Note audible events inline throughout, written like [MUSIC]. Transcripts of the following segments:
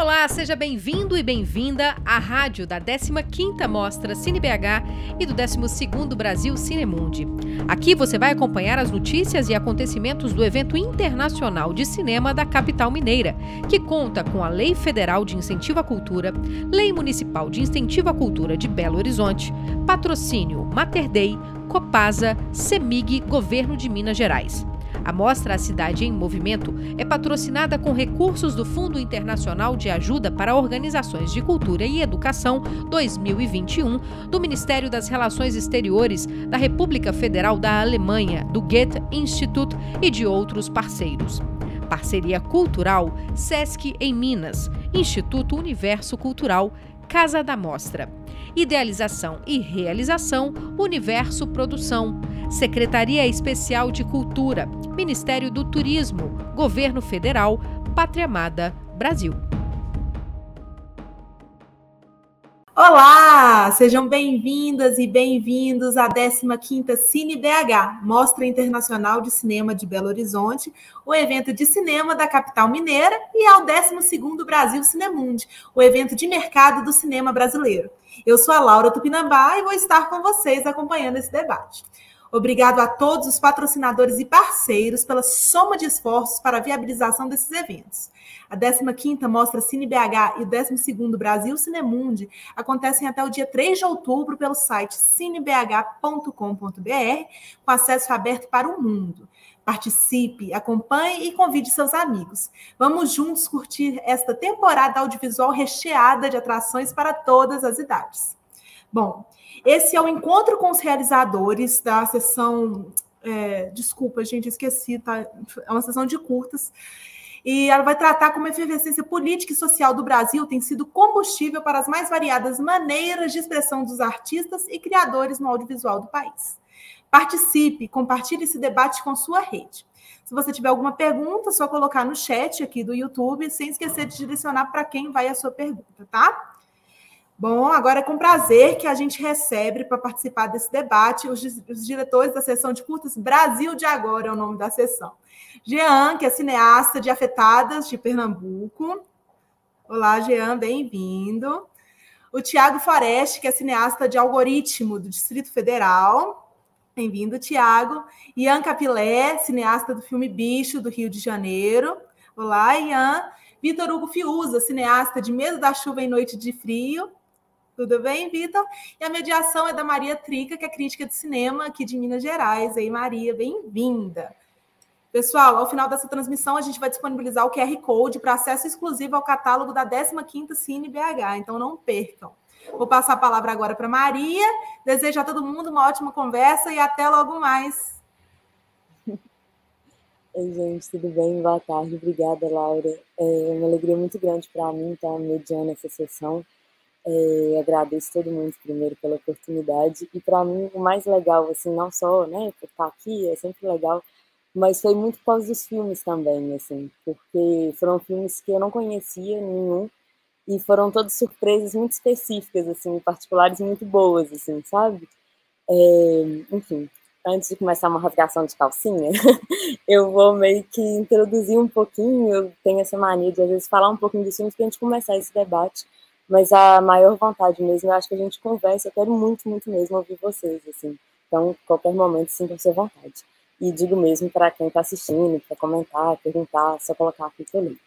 Olá, seja bem-vindo e bem-vinda à rádio da 15ª Mostra CineBH e do 12º Brasil Cinemundi. Aqui você vai acompanhar as notícias e acontecimentos do evento internacional de cinema da capital mineira, que conta com a Lei Federal de Incentivo à Cultura, Lei Municipal de Incentivo à Cultura de Belo Horizonte, patrocínio Mater Dei, Copasa, Semig, Governo de Minas Gerais. A mostra A Cidade em Movimento é patrocinada com recursos do Fundo Internacional de Ajuda para Organizações de Cultura e Educação 2021 do Ministério das Relações Exteriores da República Federal da Alemanha, do Goethe Institut e de outros parceiros. Parceria Cultural SESC em Minas, Instituto Universo Cultural, Casa da Mostra. Idealização e realização Universo Produção. Secretaria Especial de Cultura, Ministério do Turismo, Governo Federal, Pátria Amada, Brasil. Olá, sejam bem-vindas e bem-vindos à 15ª Cine BH, Mostra Internacional de Cinema de Belo Horizonte, o evento de cinema da capital mineira e ao 12º Brasil Cinemundi, o evento de mercado do cinema brasileiro. Eu sou a Laura Tupinambá e vou estar com vocês acompanhando esse debate. Obrigado a todos os patrocinadores e parceiros pela soma de esforços para a viabilização desses eventos. A 15ª Mostra Cine BH e o 12º Brasil Cinemundi acontecem até o dia 3 de outubro pelo site cinebh.com.br, com acesso aberto para o mundo. Participe, acompanhe e convide seus amigos. Vamos juntos curtir esta temporada audiovisual recheada de atrações para todas as idades. Bom, esse é o encontro com os realizadores da sessão. É, desculpa, gente, esqueci, tá? É uma sessão de curtas. E ela vai tratar como a efervescência política e social do Brasil tem sido combustível para as mais variadas maneiras de expressão dos artistas e criadores no audiovisual do país. Participe, compartilhe esse debate com sua rede. Se você tiver alguma pergunta, é só colocar no chat aqui do YouTube, sem esquecer de direcionar para quem vai a sua pergunta, tá? Bom, agora é com prazer que a gente recebe para participar desse debate os, os, diretores da sessão de curtas Brasil de Agora é o nome da sessão. Jean, que é cineasta de Afetadas de Pernambuco. Olá, Jean, bem-vindo. O Tiago Foreste, que é cineasta de Algoritmo do Distrito Federal. Bem-vindo, Tiago. Ian Capilé, cineasta do filme Bicho, do Rio de Janeiro. Olá, Ian. Vitor Hugo Fiuza, cineasta de Medo da Chuva em Noite de Frio. Tudo bem, Vitor? E a mediação é da Maria Trica, que é crítica de cinema aqui de Minas Gerais. Aí, Maria, bem-vinda. Pessoal, ao final dessa transmissão, a gente vai disponibilizar o QR Code para acesso exclusivo ao catálogo da 15ª Cine BH, então não percam. Vou passar a palavra agora para Maria. Desejo a todo mundo uma ótima conversa e até logo mais. Oi, gente, tudo bem? Boa tarde. Obrigada, Laura. É uma alegria muito grande para mim estar mediando essa sessão. É, agradeço todo mundo primeiro pela oportunidade e para mim o mais legal assim não só né por estar aqui é sempre legal mas foi muito por causa dos filmes também assim porque foram filmes que eu não conhecia nenhum e foram todas surpresas muito específicas assim particulares muito boas assim sabe é, enfim antes de começar uma rasgação de calcinha [LAUGHS] eu vou meio que introduzir um pouquinho eu tenho essa mania de às vezes falar um pouquinho dos filmes para a gente começar esse debate mas a maior vontade mesmo, eu acho que a gente conversa, eu quero muito, muito mesmo ouvir vocês, assim. Então, qualquer momento, sintam-se à vontade. E digo mesmo para quem está assistindo, para comentar, perguntar, só colocar aqui leio.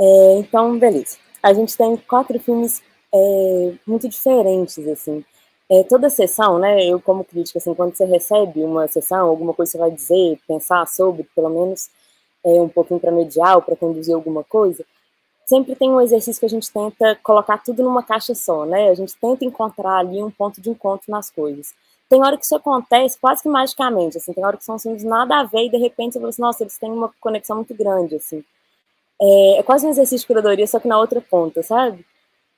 É, então, beleza. A gente tem quatro filmes é, muito diferentes, assim. É, toda sessão, né, eu como crítica, assim, quando você recebe uma sessão, alguma coisa você vai dizer, pensar sobre, pelo menos é, um pouquinho para mediar ou para conduzir alguma coisa, sempre tem um exercício que a gente tenta colocar tudo numa caixa só, né? A gente tenta encontrar ali um ponto de encontro nas coisas. Tem hora que isso acontece quase que magicamente, assim, tem hora que são filmes nada a ver e de repente você fala assim, nossa, eles têm uma conexão muito grande, assim. É, é quase um exercício de curadoria, só que na outra ponta, sabe?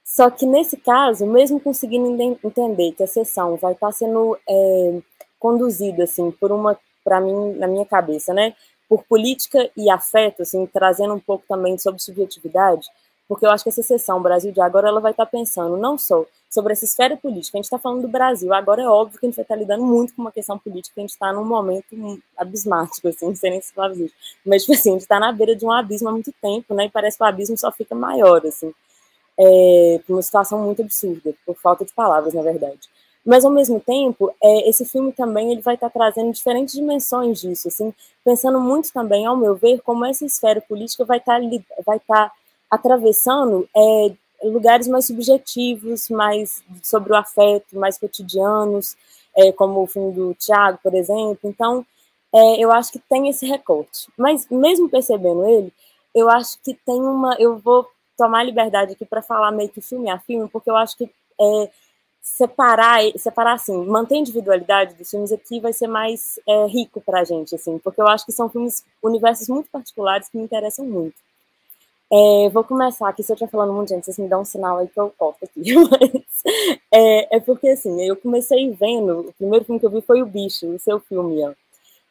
Só que nesse caso, mesmo conseguindo entender que a sessão vai estar sendo é, conduzida, assim, por uma, para mim, na minha cabeça, né? por política e afeto, assim, trazendo um pouco também sobre subjetividade, porque eu acho que essa sessão Brasil de agora ela vai estar pensando não só sobre essa esfera política, a gente está falando do Brasil, agora é óbvio que a gente vai estar lidando muito com uma questão política, a gente está num momento abismático, assim, [LAUGHS] não sei nem se falar isso, mas, tipo assim, a gente está na beira de um abismo há muito tempo, né, e parece que o abismo só fica maior, assim, é, uma situação muito absurda, por falta de palavras, na verdade. Mas, ao mesmo tempo, é, esse filme também ele vai estar trazendo diferentes dimensões disso, assim, pensando muito também, ao meu ver, como essa esfera política vai estar, vai estar atravessando é, lugares mais subjetivos, mais sobre o afeto, mais cotidianos, é, como o filme do Tiago, por exemplo. Então, é, eu acho que tem esse recorte. Mas, mesmo percebendo ele, eu acho que tem uma. Eu vou tomar liberdade aqui para falar meio que filme a filme, porque eu acho que é, separar, separar assim, manter a individualidade dos filmes aqui vai ser mais é, rico para a gente, assim, porque eu acho que são filmes, universos muito particulares que me interessam muito. É, vou começar aqui, se eu estiver falando muito, gente, vocês me dão um sinal aí que eu corto aqui, [LAUGHS] mas é, é, porque, assim, eu comecei vendo, o primeiro filme que eu vi foi O Bicho, o seu filme, ó.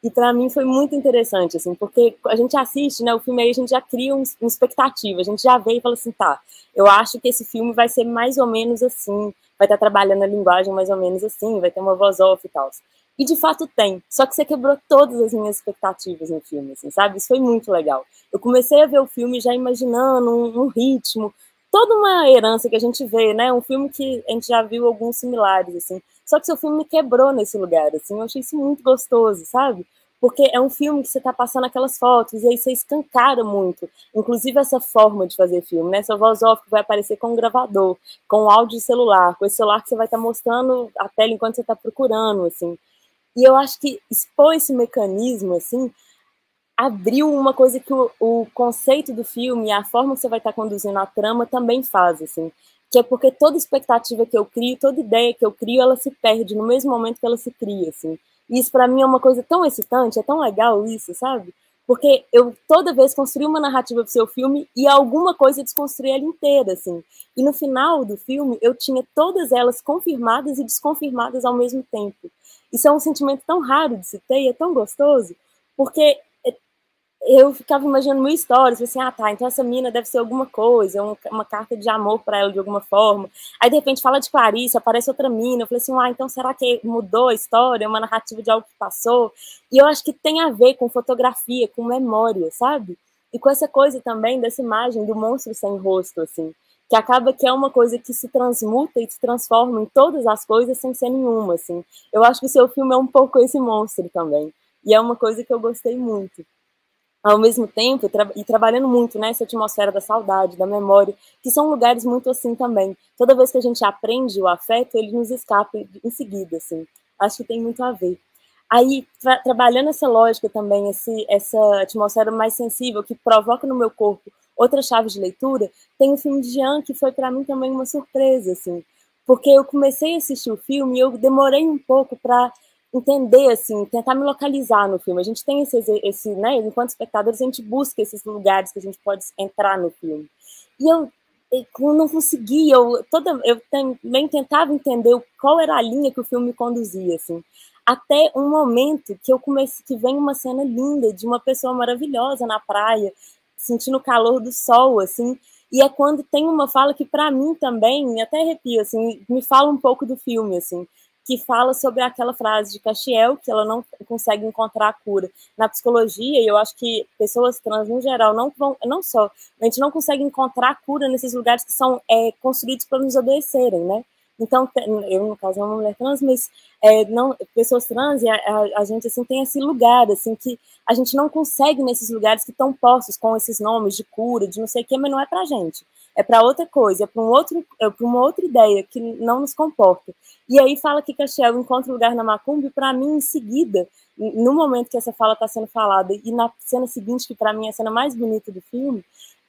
E para mim foi muito interessante, assim, porque a gente assiste, né, o filme aí, a gente já cria um, uma expectativa, a gente já vê e fala assim, tá, eu acho que esse filme vai ser mais ou menos assim, vai estar tá trabalhando a linguagem mais ou menos assim, vai ter uma voz off e tal. E de fato tem. Só que você quebrou todas as minhas expectativas no filme, assim, sabe? Isso foi muito legal. Eu comecei a ver o filme já imaginando um, um, ritmo, toda uma herança que a gente vê, né? Um filme que a gente já viu alguns similares, assim. Só que seu filme me quebrou nesse lugar, assim. Eu achei isso muito gostoso, sabe? Porque é um filme que você está passando aquelas fotos e aí você escancara muito. Inclusive essa forma de fazer filme, né? Seu voz off vai aparecer com um gravador, com um áudio celular, com esse celular que você vai estar tá mostrando a tela enquanto você está procurando, assim. E eu acho que expor esse mecanismo, assim, abriu uma coisa que o, o conceito do filme, a forma que você vai estar conduzindo a trama também faz, assim. Que é porque toda expectativa que eu crio, toda ideia que eu crio, ela se perde no mesmo momento que ela se cria, assim. E isso para mim é uma coisa tão excitante, é tão legal isso, sabe? Porque eu toda vez construí uma narrativa pro seu filme e alguma coisa desconstruí ela inteira, assim. E no final do filme eu tinha todas elas confirmadas e desconfirmadas ao mesmo tempo. Isso é um sentimento tão raro de se ter e é tão gostoso, porque eu ficava imaginando mil histórias, assim, ah, tá, então essa mina deve ser alguma coisa, uma, carta de amor para ela de alguma forma. Aí, de repente, fala de Clarice, aparece outra mina, eu falei assim, ah, então será que mudou a história, uma narrativa de algo que passou? E eu acho que tem a ver com fotografia, com memória, sabe? E com essa coisa também dessa imagem do monstro sem rosto, assim, que acaba que é uma coisa que se transmuta e se transforma em todas as coisas sem ser nenhuma, assim. Eu acho que o seu filme é um pouco esse monstro também. E é uma coisa que eu gostei muito ao mesmo tempo, tra e trabalhando muito nessa né, atmosfera da saudade, da memória, que são lugares muito assim também. Toda vez que a gente aprende o afeto, ele nos escapa em seguida, assim. Acho que tem muito a ver. Aí, tra trabalhando essa lógica também, esse, essa atmosfera mais sensível, que provoca no meu corpo outras chaves de leitura, tem o filme de Jean, que foi para mim também uma surpresa, assim. Porque eu comecei a assistir o filme e eu demorei um pouco para entender, assim, tentar me localizar no filme. A gente tem esse, esse, né, enquanto espectadores, a gente busca esses lugares que a gente pode entrar no filme. E eu, eu não conseguia, eu, toda, eu também tentava entender qual era a linha que o filme conduzia, assim. Até um momento que eu comecei, que vem uma cena linda de uma pessoa maravilhosa na praia, sentindo o calor do sol, assim, e é quando tem uma fala que para mim também, até arrepio, assim, me fala um pouco do filme, assim, que fala sobre aquela frase de Castiel, que ela não consegue encontrar a cura. Na psicologia, e eu acho que pessoas trans, no geral, não vão, não só, a gente não consegue encontrar a cura nesses lugares que são é, construídos para nos adoecerem, né? Então, eu, no caso, é uma mulher trans, mas é, não, pessoas trans, a, a, a, gente, assim, tem esse lugar, assim, que a gente não consegue nesses lugares que estão postos com esses nomes de cura, de não sei o quê, mas não é pra gente. É para outra coisa, é para um é uma outra ideia que não nos comporta. E aí fala que Castiel encontra lugar na Macumbi, para mim, em seguida, no momento que essa fala está sendo falada, e na cena seguinte, que para mim é a cena mais bonita do filme,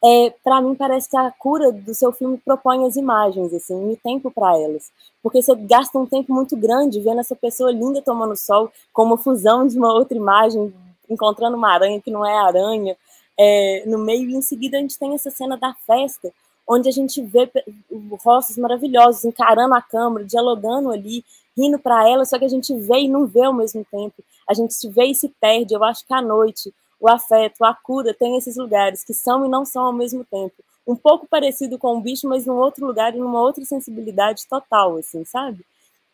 é, para mim parece que a cura do seu filme propõe as imagens, assim, e tempo para elas. Porque você gasta um tempo muito grande vendo essa pessoa linda tomando sol, com uma fusão de uma outra imagem, encontrando uma aranha que não é aranha, é, no meio, e em seguida a gente tem essa cena da festa, onde a gente vê rostos maravilhosos encarando a câmera, dialogando ali, rindo para ela, só que a gente vê e não vê ao mesmo tempo. A gente se vê e se perde. Eu acho que à noite, o afeto, a cura tem esses lugares que são e não são ao mesmo tempo. um pouco parecido com o bicho, mas num outro lugar e numa outra sensibilidade total, assim, sabe?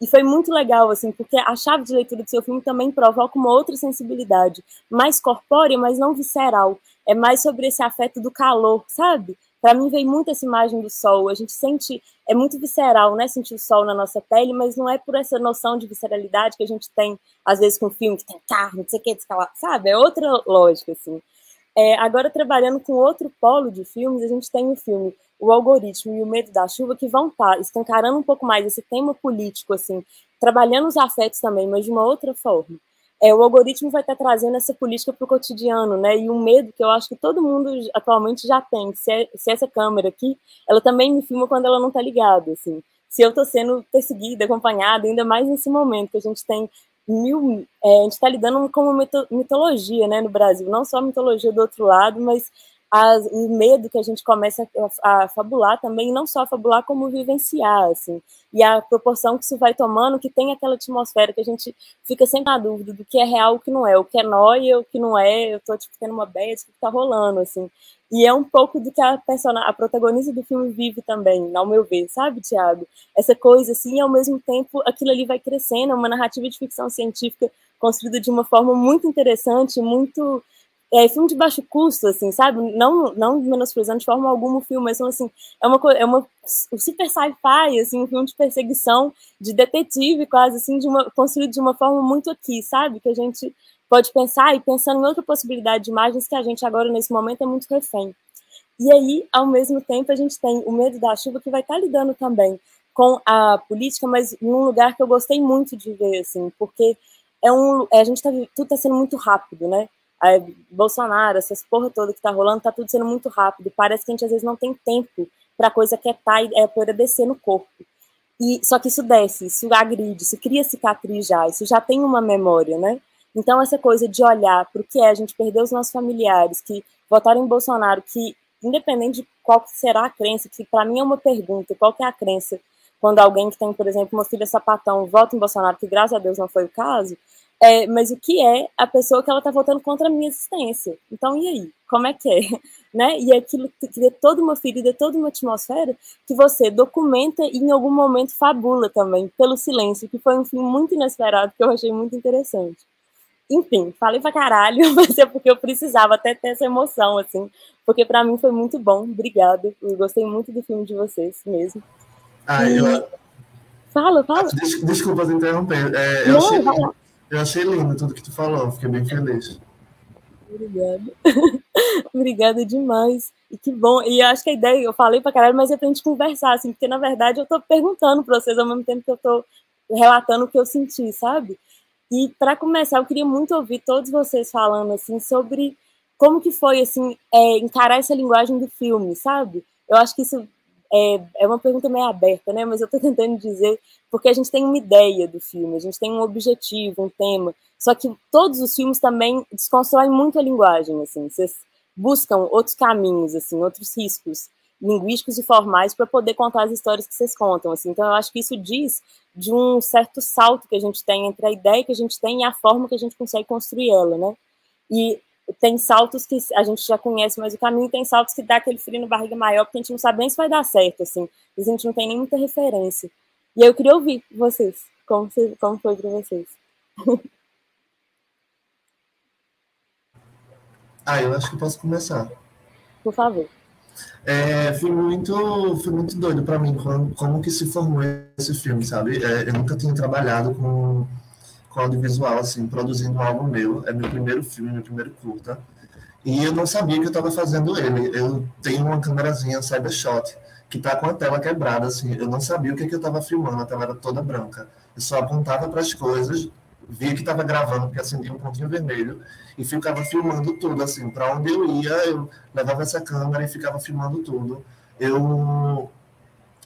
E foi muito legal, assim, porque a chave de leitura do seu filme também provoca uma outra sensibilidade, mais corpórea, mas não visceral. É mais sobre esse afeto do calor, sabe? Para mim veio muito essa imagem do sol. A gente sente, é muito visceral, né? Sentir o sol na nossa pele, mas não é por essa noção de visceralidade que a gente tem, às vezes, com filme que tem carro, não sei o que, sabe? É outra lógica, assim. É, agora, trabalhando com outro polo de filmes, a gente tem o filme O Algoritmo e O Medo da Chuva, que vão estar tá escancarando um pouco mais esse tema político, assim, trabalhando os afetos também, mas de uma outra forma. É, o algoritmo vai estar tá trazendo essa política para o cotidiano, né? E um medo que eu acho que todo mundo atualmente já tem, se, é, se essa câmera aqui, ela também me filma quando ela não está ligada, assim. Se eu estou sendo perseguida, acompanhada, ainda mais nesse momento que a gente tem mil. É, a gente está lidando com uma mitologia né, no Brasil, não só a mitologia do outro lado, mas as, o medo que a gente começa a, a, fabular também, não só fabular, como vivenciar, assim, e a proporção que isso vai tomando, que tem aquela atmosfera que a gente fica sempre na dúvida do que é real, o que não é, o que é nóia, o que não é, eu tô, tipo, tendo uma bad, o que tá rolando, assim, e é um pouco do que a, personagem, a protagonista do filme vive também, ao meu ver, sabe, Tiago? Essa coisa, assim, e ao mesmo tempo aquilo ali vai crescendo, é uma narrativa de ficção científica construída de uma forma muito interessante, muito é, filme de baixo custo, assim, sabe? Não, não menosprezando de forma alguma o filme, mas assim, é uma é uma um super sci-fi, assim, um filme de perseguição, de detetive, quase assim, de uma, construído de uma forma muito aqui, sabe? Que a gente pode pensar e pensando em outra possibilidade de imagens que a gente agora nesse momento é muito refém. E aí, ao mesmo tempo, a gente tem o medo da chuva que vai estar lidando também com a política, mas num lugar que eu gostei muito de ver, assim, porque é um, é, a gente tá, tudo está sendo muito rápido, né? Aí, Bolsonaro, essas porra toda que tá rolando, tá tudo sendo muito rápido. Parece que a gente às vezes não tem tempo para coisa quietar e é poder descer no corpo. E só que isso desce, isso agride, isso cria cicatriz já, isso já tem uma memória, né? Então essa coisa de olhar para o que é a gente perder os nossos familiares que votaram em Bolsonaro, que independente de qual será a crença, que para mim é uma pergunta, qual que é a crença quando alguém que tem, por exemplo, uma filha sapatão vota em Bolsonaro, que graças a Deus não foi o caso, é, mas o que é a pessoa que ela está votando contra a minha existência? Então, e aí? Como é que é? [LAUGHS] Né? E aquilo cria toda uma ferida, toda uma atmosfera que você documenta e em algum momento fabula também, pelo silêncio, que foi um fim muito inesperado, que eu achei muito interessante. Enfim, falei pra caralho, [LAUGHS] mas é porque eu precisava até ter essa emoção, assim, porque para mim foi muito bom. Obrigada. Eu gostei muito do filme de vocês mesmo. Ah, eu... Fala, fala. Desculpa te interromper. É, eu Não, achei... vai lá eu achei lindo tudo que tu falou, fiquei bem feliz. Obrigada. [LAUGHS] Obrigada demais. E que bom. E acho que a ideia, eu falei pra caralho, mas é pra gente conversar, assim, porque na verdade eu tô perguntando pra vocês ao mesmo tempo que eu tô relatando o que eu senti, sabe? E para começar, eu queria muito ouvir todos vocês falando, assim, sobre como que foi, assim, é, encarar essa linguagem do filme, sabe? Eu acho que isso é, é uma pergunta meio aberta, né? Mas eu estou [LAUGHS] tentando dizer porque a gente tem uma ideia do filme, a gente tem um objetivo, um tema. Só que todos os filmes também desconstroem muito a linguagem, assim. Vocês buscam outros caminhos, assim, outros riscos linguísticos e formais para poder contar as histórias que vocês contam, assim. Então eu acho que isso diz de um certo salto que a gente tem entre a ideia que a gente tem e a forma que a gente consegue construir ela, né? E tem saltos que a gente já conhece mais o caminho, tem saltos que dá aquele frio na barriga maior, porque a gente não sabe nem se vai dar certo, assim. A gente não tem nem muita referência. E aí eu queria ouvir vocês, como, como foi para vocês. [LAUGHS] ah, eu acho que posso começar. Por favor. É, foi muito, foi muito doido para mim como, como que se formou esse filme, sabe? É, eu nunca tinha trabalhado com com audiovisual, assim, produzindo um álbum meu. É meu primeiro filme, meu primeiro curta. E eu não sabia que eu estava fazendo ele. Eu tenho uma câmerazinha Cybershot que está com a tela quebrada, assim. Eu não sabia o que, que eu estava filmando, a tela era toda branca. Eu só apontava para as coisas, via que estava gravando, porque acendia um pontinho vermelho, e ficava filmando tudo, assim. Para onde eu ia, eu levava essa câmera e ficava filmando tudo. Eu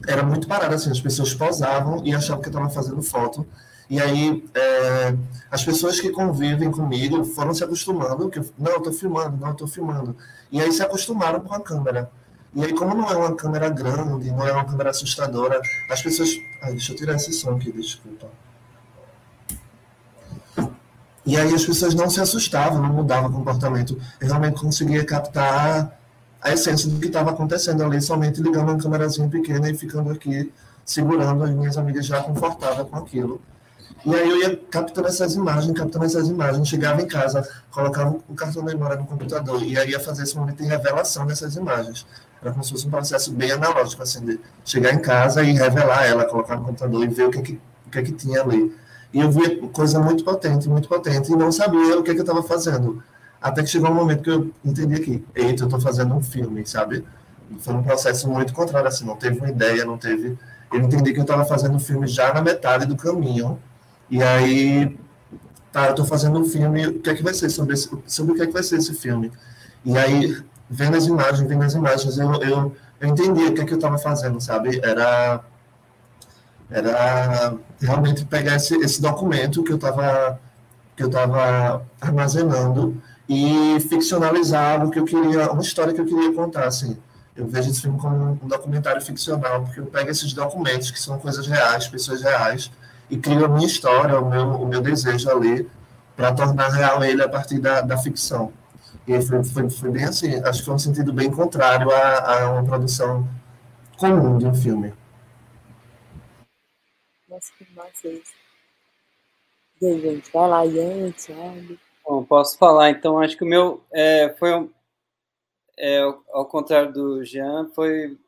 era muito parado, assim. As pessoas posavam e achavam que eu estava fazendo foto e aí, é, as pessoas que convivem comigo foram se acostumando, que não, eu estou filmando, não, eu estou filmando. E aí se acostumaram com a câmera. E aí, como não é uma câmera grande, não é uma câmera assustadora, as pessoas. Ai, deixa eu tirar esse som aqui, desculpa. E aí as pessoas não se assustavam, não mudavam o comportamento. Eu realmente conseguia captar a essência do que estava acontecendo ali, somente ligando uma câmerazinha pequena e ficando aqui segurando as minhas amigas já confortáveis com aquilo. E aí eu ia captando essas imagens, captando essas imagens, chegava em casa, colocava o cartão de memória no computador e aí ia fazer esse momento de revelação dessas imagens. Era como se fosse um processo bem analógico, assim, de chegar em casa e revelar ela, colocar no computador e ver o que, que, o que, que tinha ali. E eu via coisa muito potente, muito potente, e não sabia o que, que eu estava fazendo. Até que chegou um momento que eu entendi que, eita, eu estou fazendo um filme, sabe? Foi um processo muito contrário, assim, não teve uma ideia, não teve... Eu entendi que eu estava fazendo um filme já na metade do caminho, e aí, tá, eu estou fazendo um filme, o que é que vai ser sobre, esse, sobre o que é que vai ser esse filme? E aí, vendo as imagens, vendo as imagens, eu, eu, eu entendi o que é que eu estava fazendo, sabe? Era era realmente pegar esse, esse documento que eu estava que eu estava armazenando e ficcionalizar o que eu queria, uma história que eu queria contar, assim. Eu vejo esse filme como um documentário ficcional, porque eu pego esses documentos, que são coisas reais, pessoas reais, e crio a minha história, o meu, o meu desejo ali, para tornar real ele a partir da, da ficção. E foi, foi, foi bem assim, acho que foi um sentido bem contrário a, a uma produção comum de um filme. Nossa, que massa isso. E aí, gente? Vai lá, Ian, Thiago. Bom, posso falar. Então, acho que o meu é, foi um, é, ao contrário do Jean, foi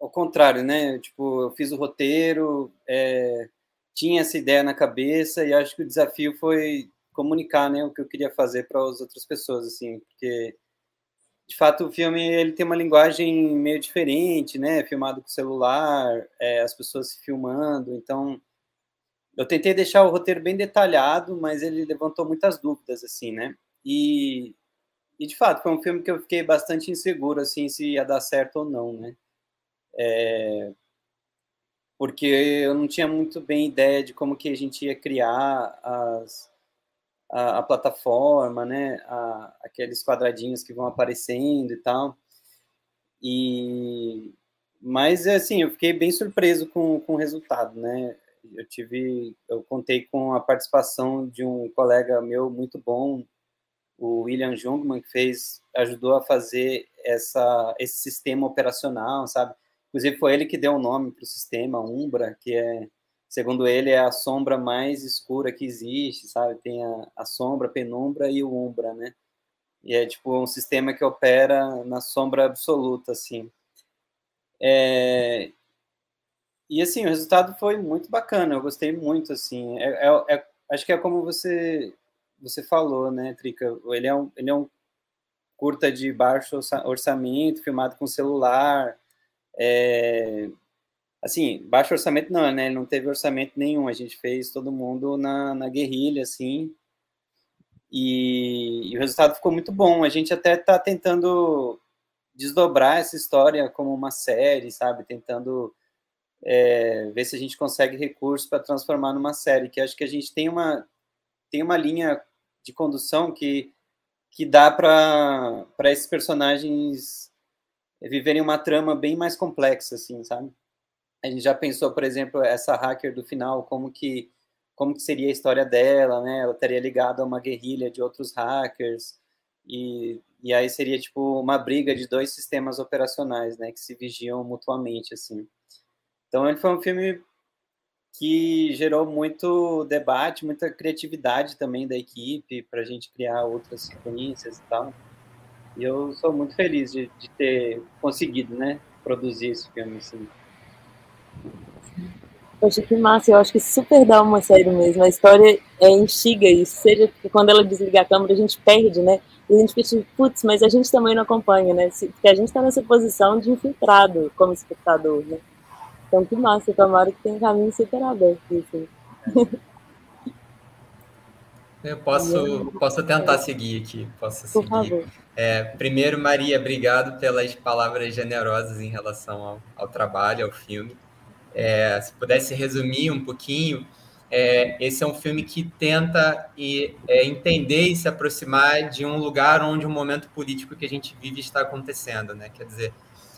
ao contrário, né? Tipo, eu fiz o roteiro, é, tinha essa ideia na cabeça e acho que o desafio foi comunicar, né, o que eu queria fazer para as outras pessoas, assim, porque de fato o filme ele tem uma linguagem meio diferente, né, filmado com celular, é, as pessoas se filmando, então eu tentei deixar o roteiro bem detalhado, mas ele levantou muitas dúvidas, assim, né? E, e de fato, foi um filme que eu fiquei bastante inseguro, assim, se ia dar certo ou não, né? É, porque eu não tinha muito bem ideia de como que a gente ia criar as, a, a plataforma, né? A, aqueles quadradinhos que vão aparecendo e tal. E mas assim, eu fiquei bem surpreso com, com o resultado, né? eu tive, eu contei com a participação de um colega meu muito bom, o William Jungmann, que fez, ajudou a fazer essa, esse sistema operacional, sabe? Inclusive foi ele que deu o nome para o sistema Umbra, que é, segundo ele, é a sombra mais escura que existe, sabe? Tem a, a sombra, a penumbra e o Umbra, né? E é tipo um sistema que opera na sombra absoluta, assim. É, e assim, o resultado foi muito bacana, eu gostei muito, assim. É, é, é, acho que é como você você falou, né, Trica? Ele é um, ele é um curta de baixo orçamento, filmado com celular. É, assim, baixo orçamento não, né? Não teve orçamento nenhum. A gente fez todo mundo na, na guerrilha, assim. E, e o resultado ficou muito bom. A gente até está tentando desdobrar essa história como uma série, sabe? Tentando é, ver se a gente consegue recursos para transformar numa série, que acho que a gente tem uma, tem uma linha de condução que, que dá para esses personagens viverem uma trama bem mais complexa, assim, sabe? A gente já pensou, por exemplo, essa hacker do final, como que como que seria a história dela, né? Ela estaria ligada a uma guerrilha de outros hackers e, e aí seria tipo uma briga de dois sistemas operacionais, né? Que se vigiam mutuamente, assim. Então ele foi um filme que gerou muito debate, muita criatividade também da equipe para a gente criar outras sequências e tal. E eu sou muito feliz de, de ter conseguido, né, produzir esse filme assim. Poxa, que massa, eu acho que super dá uma série mesmo. A história é instiga isso, seja que quando ela desliga a câmera a gente perde, né? E a gente fica tipo, putz, mas a gente também não acompanha, né? Porque a gente está nessa posição de infiltrado como espectador, né? Então, que massa, tomara que tenha um caminho super aberto. Assim. [LAUGHS] Eu posso, posso tentar seguir aqui. Posso Por seguir. favor. É, primeiro, Maria, obrigado pelas palavras generosas em relação ao, ao trabalho, ao filme. É, se pudesse resumir um pouquinho, é, esse é um filme que tenta e, é, entender e se aproximar de um lugar onde o momento político que a gente vive está acontecendo, né? Quer dizer,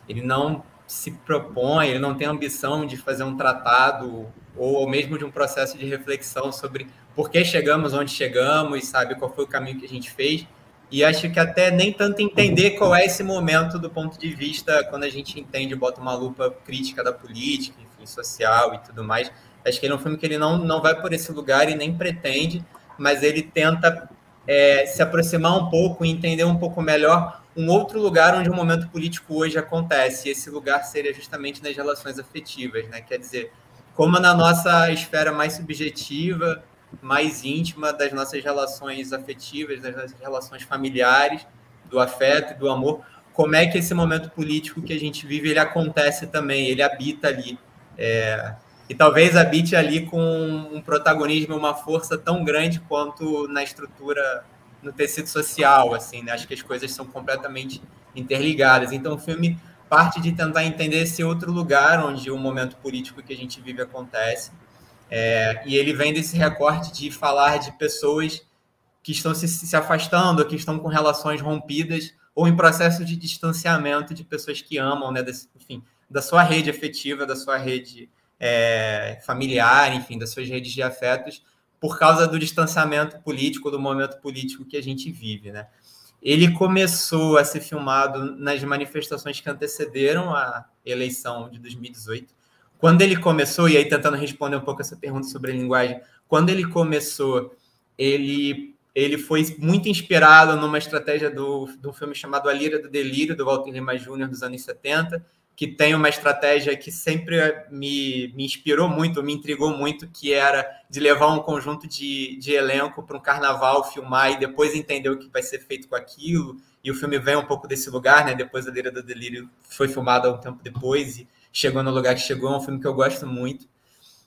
ele não se propõe, ele não tem ambição de fazer um tratado ou mesmo de um processo de reflexão sobre por que chegamos onde chegamos, sabe qual foi o caminho que a gente fez, e acho que até nem tanto entender qual é esse momento do ponto de vista quando a gente entende, bota uma lupa crítica da política, enfim, social e tudo mais. Acho que ele é um filme que ele não, não vai por esse lugar e nem pretende, mas ele tenta é, se aproximar um pouco e entender um pouco melhor um outro lugar onde o momento político hoje acontece. E esse lugar seria justamente nas relações afetivas, né? Quer dizer, como na nossa esfera mais subjetiva, mais íntima das nossas relações afetivas, das nossas relações familiares, do afeto e do amor, como é que esse momento político que a gente vive ele acontece também, ele habita ali. É, e talvez habite ali com um protagonismo, uma força tão grande quanto na estrutura, no tecido social, assim, né? Acho que as coisas são completamente interligadas. Então, o filme parte de tentar entender esse outro lugar onde o momento político que a gente vive acontece é, e ele vem desse recorte de falar de pessoas que estão se, se afastando, que estão com relações rompidas, ou em processo de distanciamento de pessoas que amam, né? Desse, enfim, da sua rede afetiva, da sua rede é, familiar, enfim, das suas redes de afetos, por causa do distanciamento político, do momento político que a gente vive, né? Ele começou a ser filmado nas manifestações que antecederam a eleição de 2018, quando ele começou, e aí tentando responder um pouco essa pergunta sobre a linguagem, quando ele começou, ele, ele foi muito inspirado numa estratégia do, do filme chamado A Lira do Delírio, do Walter Lima Jr., dos anos 70, que tem uma estratégia que sempre me, me inspirou muito, me intrigou muito, que era de levar um conjunto de, de elenco para um carnaval, filmar e depois entender o que vai ser feito com aquilo. E o filme vem um pouco desse lugar, né? Depois a Lira do Delírio foi filmada um tempo depois. E, chegou no lugar que chegou, é um filme que eu gosto muito.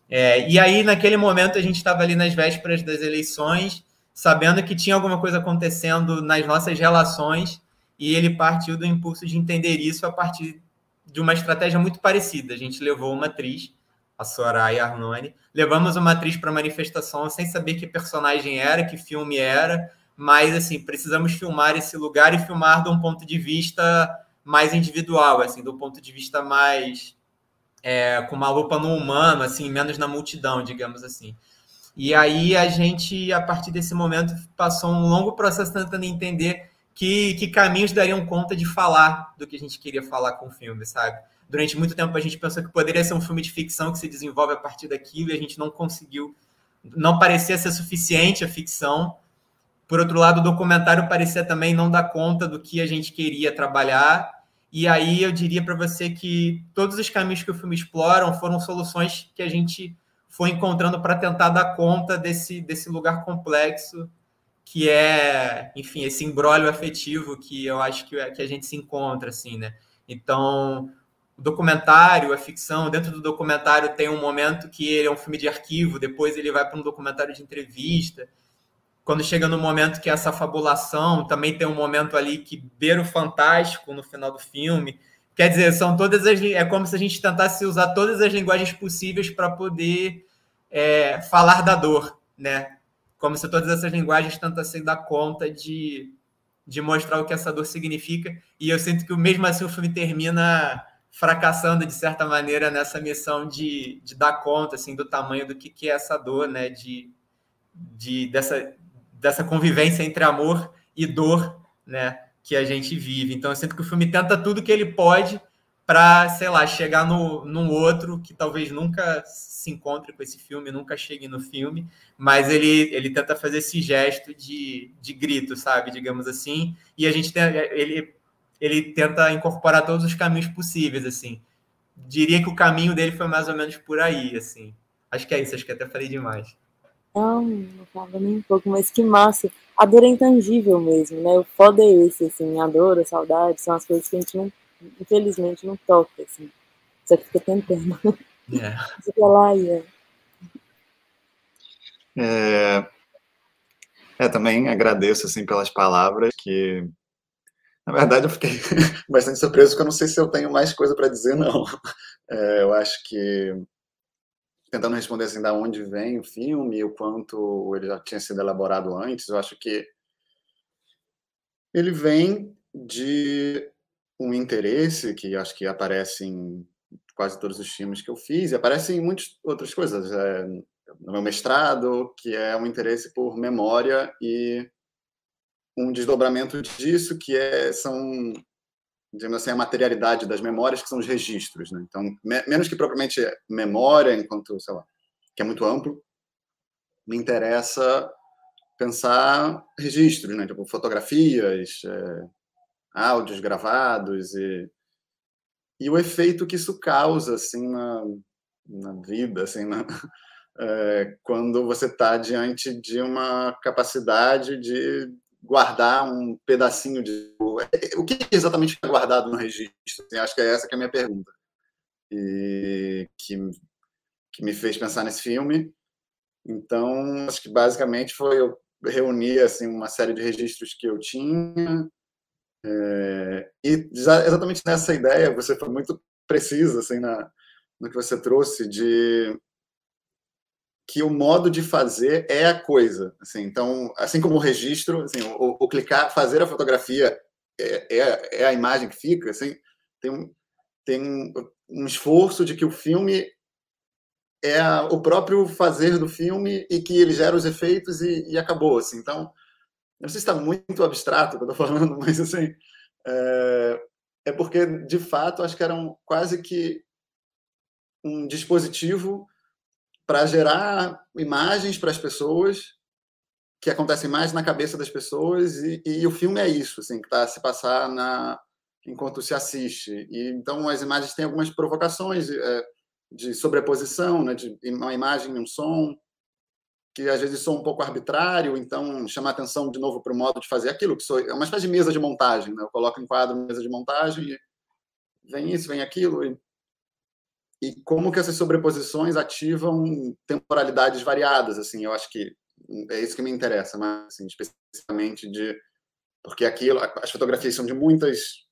É, e aí, naquele momento, a gente estava ali nas vésperas das eleições, sabendo que tinha alguma coisa acontecendo nas nossas relações, e ele partiu do impulso de entender isso a partir de uma estratégia muito parecida. A gente levou uma atriz, a Soraya Arnone, levamos uma atriz para a manifestação sem saber que personagem era, que filme era, mas assim, precisamos filmar esse lugar e filmar de um ponto de vista mais individual, assim, do ponto de vista mais é, com uma lupa no humano, assim, menos na multidão, digamos assim. E aí a gente, a partir desse momento, passou um longo processo tentando entender que, que caminhos dariam conta de falar do que a gente queria falar com o filme, sabe? Durante muito tempo a gente pensou que poderia ser um filme de ficção que se desenvolve a partir daquilo e a gente não conseguiu, não parecia ser suficiente a ficção. Por outro lado, o documentário parecia também não dar conta do que a gente queria trabalhar e aí eu diria para você que todos os caminhos que o filme exploram foram soluções que a gente foi encontrando para tentar dar conta desse, desse lugar complexo que é, enfim, esse embrólio afetivo que eu acho que, que a gente se encontra, assim, né? Então, o documentário, a ficção, dentro do documentário tem um momento que ele é um filme de arquivo, depois ele vai para um documentário de entrevista, quando chega no momento que essa fabulação também tem um momento ali que beira o fantástico no final do filme. Quer dizer, são todas as é como se a gente tentasse usar todas as linguagens possíveis para poder é, falar da dor, né? Como se todas essas linguagens tentassem dar conta de, de mostrar o que essa dor significa. E eu sinto que mesmo assim o filme termina fracassando de certa maneira nessa missão de, de dar conta assim do tamanho do que, que é essa dor, né? De, de dessa dessa convivência entre amor e dor, né, que a gente vive. Então, eu sinto que o filme tenta tudo que ele pode para, sei lá, chegar no, num outro que talvez nunca se encontre com esse filme, nunca chegue no filme, mas ele, ele tenta fazer esse gesto de, de grito, sabe, digamos assim, e a gente tem, ele, ele tenta incorporar todos os caminhos possíveis, assim. Diria que o caminho dele foi mais ou menos por aí, assim. Acho que é isso, acho que até falei demais. Não, não falo nem um pouco, mas que massa. A dor é intangível mesmo, né? O foda é esse, assim, a dor, a saudade, são as coisas que a gente não, infelizmente, não toca, assim. Só que fica tentando. [LAUGHS] É. É. É, também agradeço, assim, pelas palavras, que na verdade, eu fiquei [LAUGHS] bastante surpreso, porque eu não sei se eu tenho mais coisa para dizer, não. É, eu acho que tentando responder assim da onde vem o filme, o quanto ele já tinha sido elaborado antes, eu acho que ele vem de um interesse que acho que aparece em quase todos os filmes que eu fiz e aparece em muitas outras coisas. É, no meu mestrado, que é um interesse por memória e um desdobramento disso que é, são, digamos assim, a materialidade das memórias, que são os registros. Né? Então, me, menos que propriamente memória, enquanto, sei lá, que é muito amplo, me interessa pensar registros, né? tipo fotografias, é, áudios gravados e, e o efeito que isso causa assim na, na vida, assim, na, [LAUGHS] é, quando você está diante de uma capacidade de guardar um pedacinho de o que exatamente é guardado no registro? Assim, acho que é essa que é a minha pergunta e que que me fez pensar nesse filme. Então, acho que basicamente foi eu reunir assim uma série de registros que eu tinha é, e exatamente nessa ideia você foi muito precisa assim na no que você trouxe de que o modo de fazer é a coisa. Assim, então, assim como o registro, assim, o, o clicar, fazer a fotografia é, é, é, a imagem que fica. Assim, tem um, tem um, um esforço de que o filme é a, o próprio fazer do filme e que ele gera os efeitos e, e acabou. Assim. Então, não sei se está muito abstrato que eu estou falando, [LAUGHS] mas assim é, é porque de fato acho que eram quase que um dispositivo para gerar imagens para as pessoas que acontecem mais na cabeça das pessoas e, e o filme é isso, assim, que está se passar na enquanto se assiste. E então as imagens têm algumas provocações é, de sobreposição, né, de uma imagem e um som que às vezes são um pouco arbitrário, então chamar atenção de novo para o modo de fazer aquilo, que sou, é uma espécie de mesa de montagem, né? Eu coloco em quadro mesa de montagem e vem isso, vem aquilo, e e como que essas sobreposições ativam temporalidades variadas, assim, eu acho que é isso que me interessa, mas assim, especificamente de porque aquilo, as fotografias são de muitas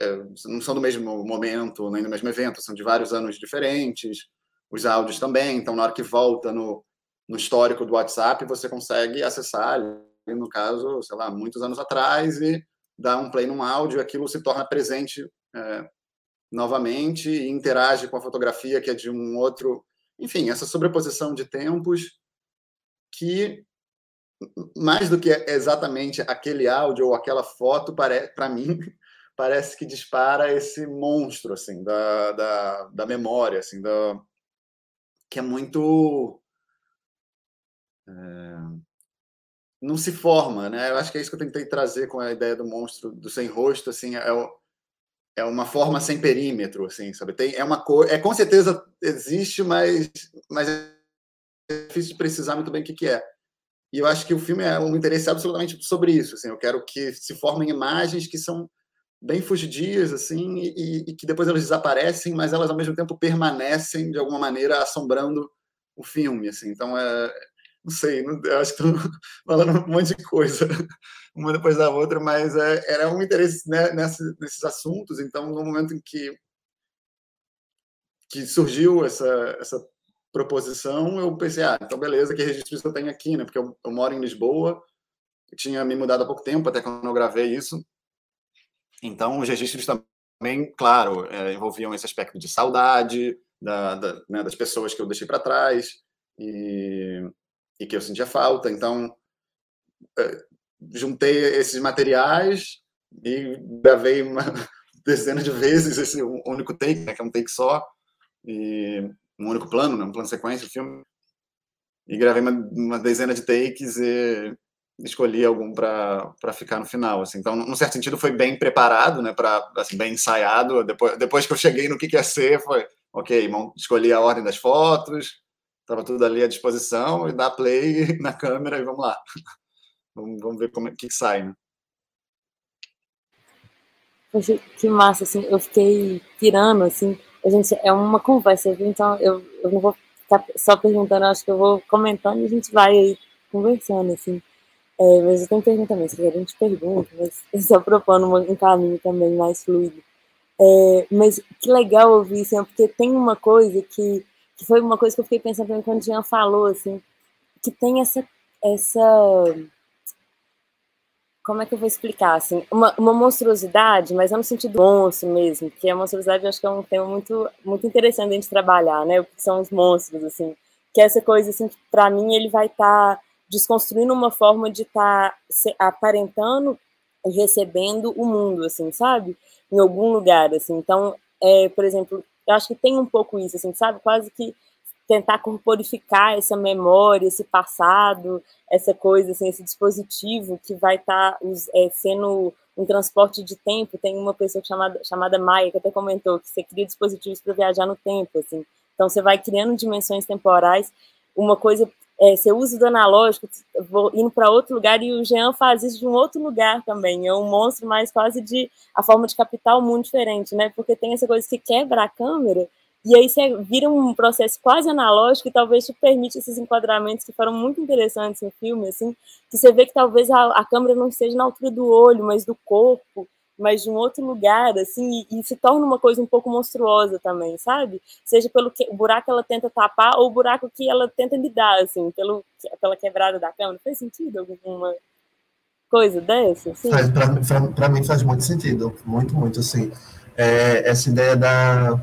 é, não são do mesmo momento, nem do mesmo evento, são de vários anos diferentes, os áudios também, então na hora que volta no, no histórico do WhatsApp, você consegue acessar, no caso, sei lá, muitos anos atrás, e dar um play num áudio, aquilo se torna presente é, novamente e interage com a fotografia que é de um outro. Enfim, essa sobreposição de tempos que, mais do que exatamente aquele áudio ou aquela foto, para mim, [LAUGHS] parece que dispara esse monstro assim da, da, da memória, assim, da, que é muito. É, não se forma, né? Eu acho que é isso que eu tentei trazer com a ideia do monstro do sem rosto, assim, é é uma forma sem perímetro, assim, sabe? Tem, é uma cor, é com certeza existe, mas, mas é difícil de precisar muito bem o que, que é. E eu acho que o filme é um interesse absolutamente sobre isso, assim. Eu quero que se formem imagens que são bem fugidias, assim, e, e que depois elas desaparecem, mas elas ao mesmo tempo permanecem de alguma maneira assombrando o filme, assim. Então é, não sei, não, acho que estou [LAUGHS] falando um monte de coisa, [LAUGHS] uma depois da outra, mas é, era um interesse né, nessa, nesses assuntos. Então, no momento em que, que surgiu essa, essa proposição, eu pensei, ah, então beleza, que registros eu tenho aqui, né? Porque eu, eu moro em Lisboa, tinha me mudado há pouco tempo, até quando eu gravei isso. Então, os registros também, claro, é, envolviam esse aspecto de saudade da, da, né, das pessoas que eu deixei para trás. E, e que eu sentia falta. Então, eh, juntei esses materiais e gravei uma [LAUGHS] dezena de vezes esse único take, né, que é um take só, e um único plano, né, um plano sequência, filme. E gravei uma, uma dezena de takes e escolhi algum para ficar no final. Assim. Então, num certo sentido, foi bem preparado, né, para assim, bem ensaiado. Depois, depois que eu cheguei no que, que ia ser, foi ok, escolhi a ordem das fotos, Estava tudo ali à disposição e dá play [LAUGHS] na câmera e vamos lá. [LAUGHS] vamos, vamos ver como é que sai, né? Que massa, assim, eu fiquei tirando, assim, a gente, é uma conversa, então eu, eu não vou ficar só perguntando, acho que eu vou comentando e a gente vai aí conversando, assim. É, mas eu tenho pergunta também, se a gente pergunta, mas [LAUGHS] só propondo um caminho também mais fluido. É, mas que legal ouvir, assim, porque tem uma coisa que que foi uma coisa que eu fiquei pensando quando o Jean falou, assim, que tem essa, essa como é que eu vou explicar, assim, uma, uma monstruosidade, mas é no sentido monstro mesmo, que a monstruosidade eu acho que é um tema muito, muito interessante a gente trabalhar, né, o que são os monstros, assim, que é essa coisa, assim, que mim ele vai estar tá desconstruindo uma forma de estar tá aparentando e recebendo o mundo, assim, sabe? Em algum lugar, assim. Então, é, por exemplo, eu acho que tem um pouco isso, assim, sabe? Quase que tentar corporificar essa memória, esse passado, essa coisa, assim, esse dispositivo que vai estar tá, é, sendo um transporte de tempo. Tem uma pessoa chamada, chamada Maia que até comentou que você cria dispositivos para viajar no tempo, assim. Então você vai criando dimensões temporais. Uma coisa, é, você usa do analógico, indo para outro lugar e o Jean faz isso de um outro lugar também. É um monstro mais quase de a forma de captar o mundo diferente, né? Porque tem essa coisa que quebra a câmera e aí você vira um processo quase analógico e talvez te permite esses enquadramentos que foram muito interessantes no filme, assim, que você vê que talvez a, a câmera não seja na altura do olho, mas do corpo, mas de um outro lugar, assim, e, e, se torna uma coisa um pouco monstruosa também, sabe? Seja pelo que, o buraco que ela tenta tapar ou o buraco que ela tenta lidar, assim, pelo, pela quebrada da câmera. Faz sentido alguma coisa dessa? Assim? Para mim faz muito sentido, muito, muito, assim. É, essa ideia da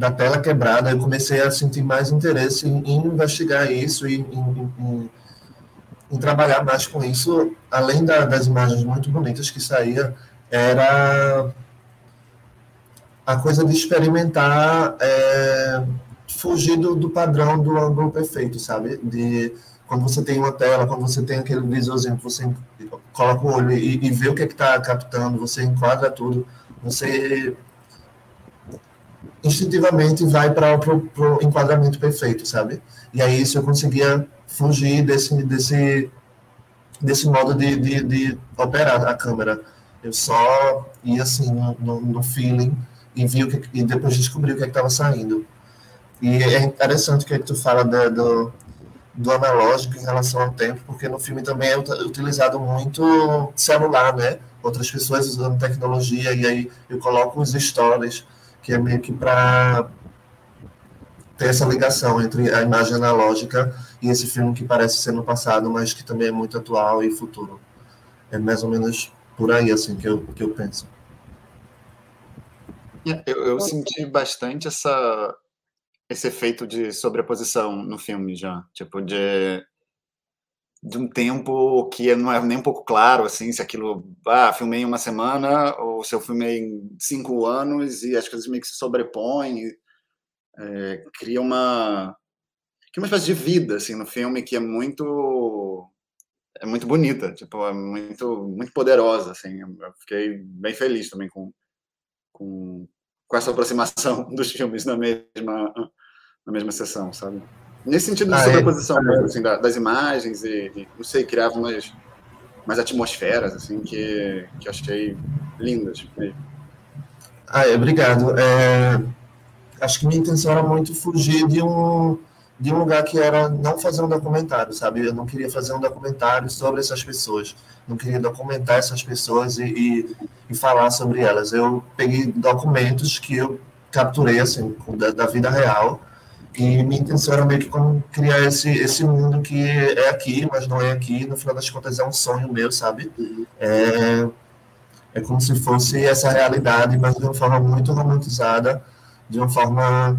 da tela quebrada, eu comecei a sentir mais interesse em, investigar isso e em, em, em, trabalhar mais com isso, além da, das imagens muito bonitas que saía, era a coisa de experimentar é, fugir do, do, padrão do ângulo perfeito, sabe? De quando você tem uma tela, quando você tem aquele visorzinho que você coloca o olho e, e vê o que é está captando, você enquadra tudo, você instintivamente vai para o enquadramento perfeito, sabe? E aí isso eu conseguia fugir desse, desse, desse modo de, de, de operar a câmera. Eu só ia assim no, no, feeling e vi que, e depois descobri o que é estava saindo. E é interessante que tu fala do, do, do analógico em relação ao tempo, porque no filme também é utilizado muito celular, né? Outras pessoas usando tecnologia, e aí eu coloco os stories que é meio que para ter essa ligação entre a imagem analógica e esse filme que parece ser no passado, mas que também é muito atual e futuro. É mais ou menos por aí assim que eu, que eu penso. É, eu, eu senti bastante essa, esse efeito de sobreposição no filme já, tipo de de um tempo que não é nem um pouco claro, assim, se aquilo, ah, filmei em uma semana ou se eu filmei em cinco anos e as coisas meio que se sobrepõem, é, cria uma cria uma espécie de vida, assim, no filme que é muito é muito bonita, tipo, é muito muito poderosa, assim, eu fiquei bem feliz também com com, com essa aproximação [LAUGHS] dos filmes na mesma na mesma sessão, sabe? Nesse sentido de ah, é? sobreposição é. assim, das imagens e, e, não sei, criava umas, umas atmosferas assim que, que eu achei lindas. Mesmo. Ah, é, obrigado. É, acho que minha intenção era muito fugir de um, de um lugar que era não fazer um documentário, sabe? Eu não queria fazer um documentário sobre essas pessoas. Não queria documentar essas pessoas e, e, e falar sobre elas. Eu peguei documentos que eu capturei, assim, da, da vida real, e minha intenção era meio que como criar esse, esse mundo que é aqui, mas não é aqui. No final das contas, é um sonho meu, sabe? É, é como se fosse essa realidade, mas de uma forma muito romantizada, de uma forma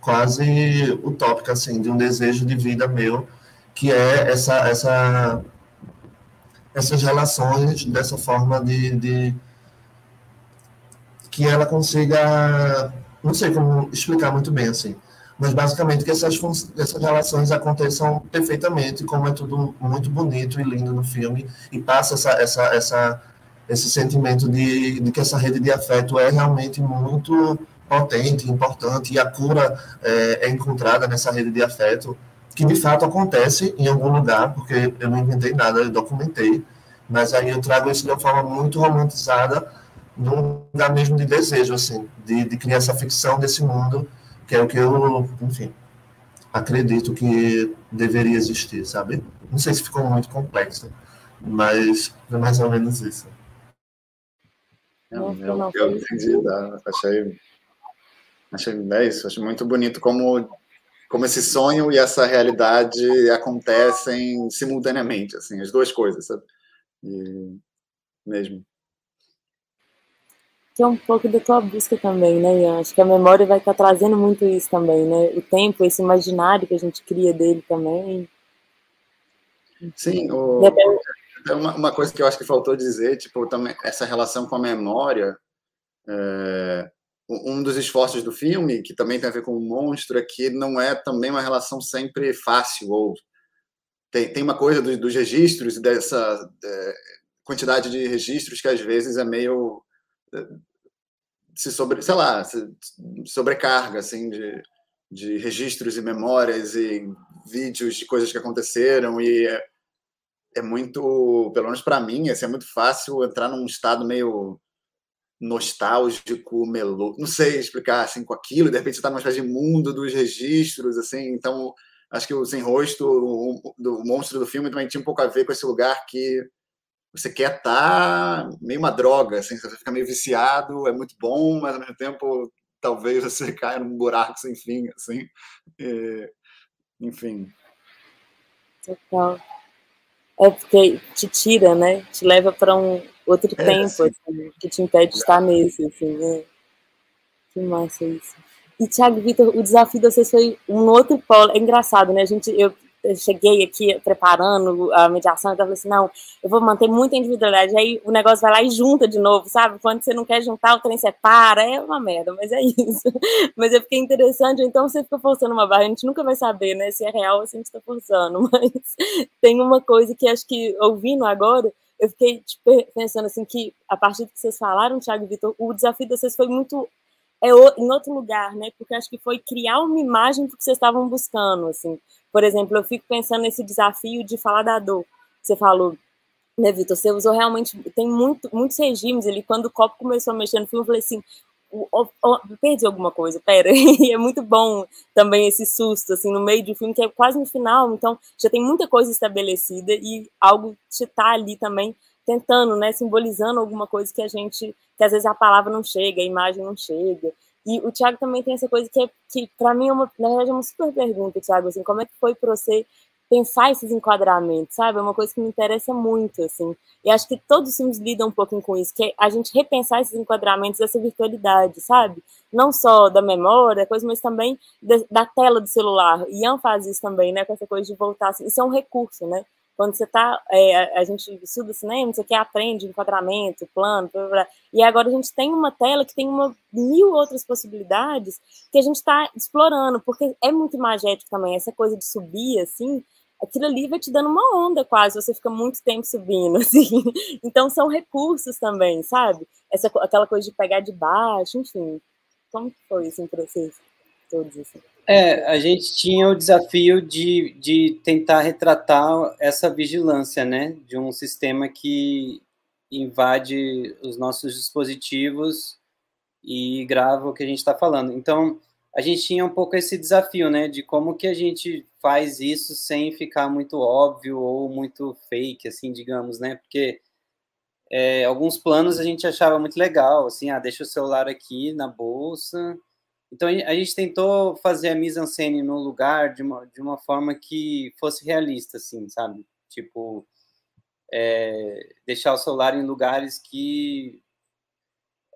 quase utópica, assim, de um desejo de vida meu, que é essa, essa, essas relações dessa forma de, de que ela consiga, não sei como explicar muito bem, assim, mas basicamente que essas, essas relações aconteçam perfeitamente, como é tudo muito bonito e lindo no filme, e passa essa, essa, essa, esse sentimento de, de que essa rede de afeto é realmente muito potente, importante, e a cura é, é encontrada nessa rede de afeto, que de fato acontece em algum lugar, porque eu não inventei nada, eu documentei, mas aí eu trago isso de uma forma muito romantizada, num lugar mesmo de desejo, assim, de, de criar essa ficção desse mundo que é o que eu, enfim, acredito que deveria existir, sabe? Não sei se ficou muito complexo, mas é mais ou menos isso. Não, eu, eu entendi, tá? achei, achei é isso, achei muito bonito como como esse sonho e essa realidade acontecem simultaneamente, assim, as duas coisas, sabe? E, mesmo que é um pouco da tua busca também, né, Ian? Acho que a memória vai estar trazendo muito isso também, né? O tempo, esse imaginário que a gente cria dele também. Sim, o, uma, uma, coisa que eu acho que faltou dizer, tipo, também essa relação com a memória, é, um dos esforços do filme, que também tem a ver com o monstro, é que não é também uma relação sempre fácil, ou tem, tem uma coisa dos, dos registros e dessa é, quantidade de registros que às vezes é meio é, se sobre, sei lá, se sobrecarga assim de, de registros e memórias e vídeos de coisas que aconteceram e é, é muito, pelo menos para mim, assim, é muito fácil entrar num estado meio nostálgico, melo, não sei explicar assim com aquilo, de repente você está numa espécie de mundo dos registros, assim, então acho que o Sem Rosto, o, do monstro do filme também tinha um pouco a ver com esse lugar que você quer estar tá meio uma droga, assim, você fica meio viciado, é muito bom, mas ao mesmo tempo talvez você [LAUGHS] caia num buraco sem fim, assim, e, enfim. Total. É porque te tira, né? Te leva para um outro é, tempo, assim, que te impede de estar nesse, assim, né? Que massa isso. E, Thiago Vitor, o desafio de vocês foi um outro polo. É engraçado, né? A gente, eu, eu cheguei aqui preparando a mediação, então eu falei assim, não, eu vou manter muita individualidade, aí o negócio vai lá e junta de novo, sabe? Quando você não quer juntar, o trem separa, é uma merda, mas é [LAUGHS] isso. Mas eu fiquei interessante, então você fica forçando uma barra, a gente nunca vai saber, né, se é real ou se a gente está forçando, [LAUGHS] mas tem uma coisa que acho que, ouvindo agora, eu fiquei tipo, pensando assim que a partir do que vocês falaram, Thiago e Vitor, o desafio de vocês foi muito é em outro lugar, né? Porque acho que foi criar uma imagem do que vocês estavam buscando, assim. Por exemplo, eu fico pensando nesse desafio de falar da dor. Você falou, né, Vitor? Você usou realmente. Tem muito, muitos regimes ali. Quando o copo começou a mexer no filme, eu falei assim: oh, oh, perdi alguma coisa, pera. [LAUGHS] E é muito bom também esse susto, assim, no meio do filme, que é quase no final, então já tem muita coisa estabelecida e algo que está ali também tentando, né, simbolizando alguma coisa que a gente, que às vezes a palavra não chega, a imagem não chega. E o Thiago também tem essa coisa que, é, que para mim, é uma, na verdade, é uma super pergunta, Thiago, assim, como é que foi para você pensar esses enquadramentos, sabe? É uma coisa que me interessa muito, assim. E acho que todos os filmes lidam um pouquinho com isso, que é a gente repensar esses enquadramentos, essa virtualidade, sabe? Não só da memória, coisa, mas também da, tela do celular. Ian faz isso também, né? Com essa coisa de voltar. Assim, isso é um recurso, né? Quando você está, é, a gente estuda cinema, você quer aprende enquadramento, plano, blá, blá, e agora a gente tem uma tela que tem uma mil outras possibilidades que a gente está explorando, porque é muito imagético também, essa coisa de subir, assim, aquilo ali vai te dando uma onda quase, você fica muito tempo subindo, [LAUGHS] assim. Então são recursos também, sabe? Essa, aquela coisa de pegar de baixo, enfim. Como foi assim para vocês todos? Assim? É, a gente tinha o desafio de, de tentar retratar essa vigilância, né, de um sistema que invade os nossos dispositivos e grava o que a gente está falando. Então, a gente tinha um pouco esse desafio, né, de como que a gente faz isso sem ficar muito óbvio ou muito fake, assim, digamos, né, porque é, alguns planos a gente achava muito legal, assim, ah, deixa o celular aqui na bolsa, então a gente tentou fazer a mise-en-scène no lugar de uma, de uma forma que fosse realista, assim, sabe? Tipo, é, deixar o celular em lugares que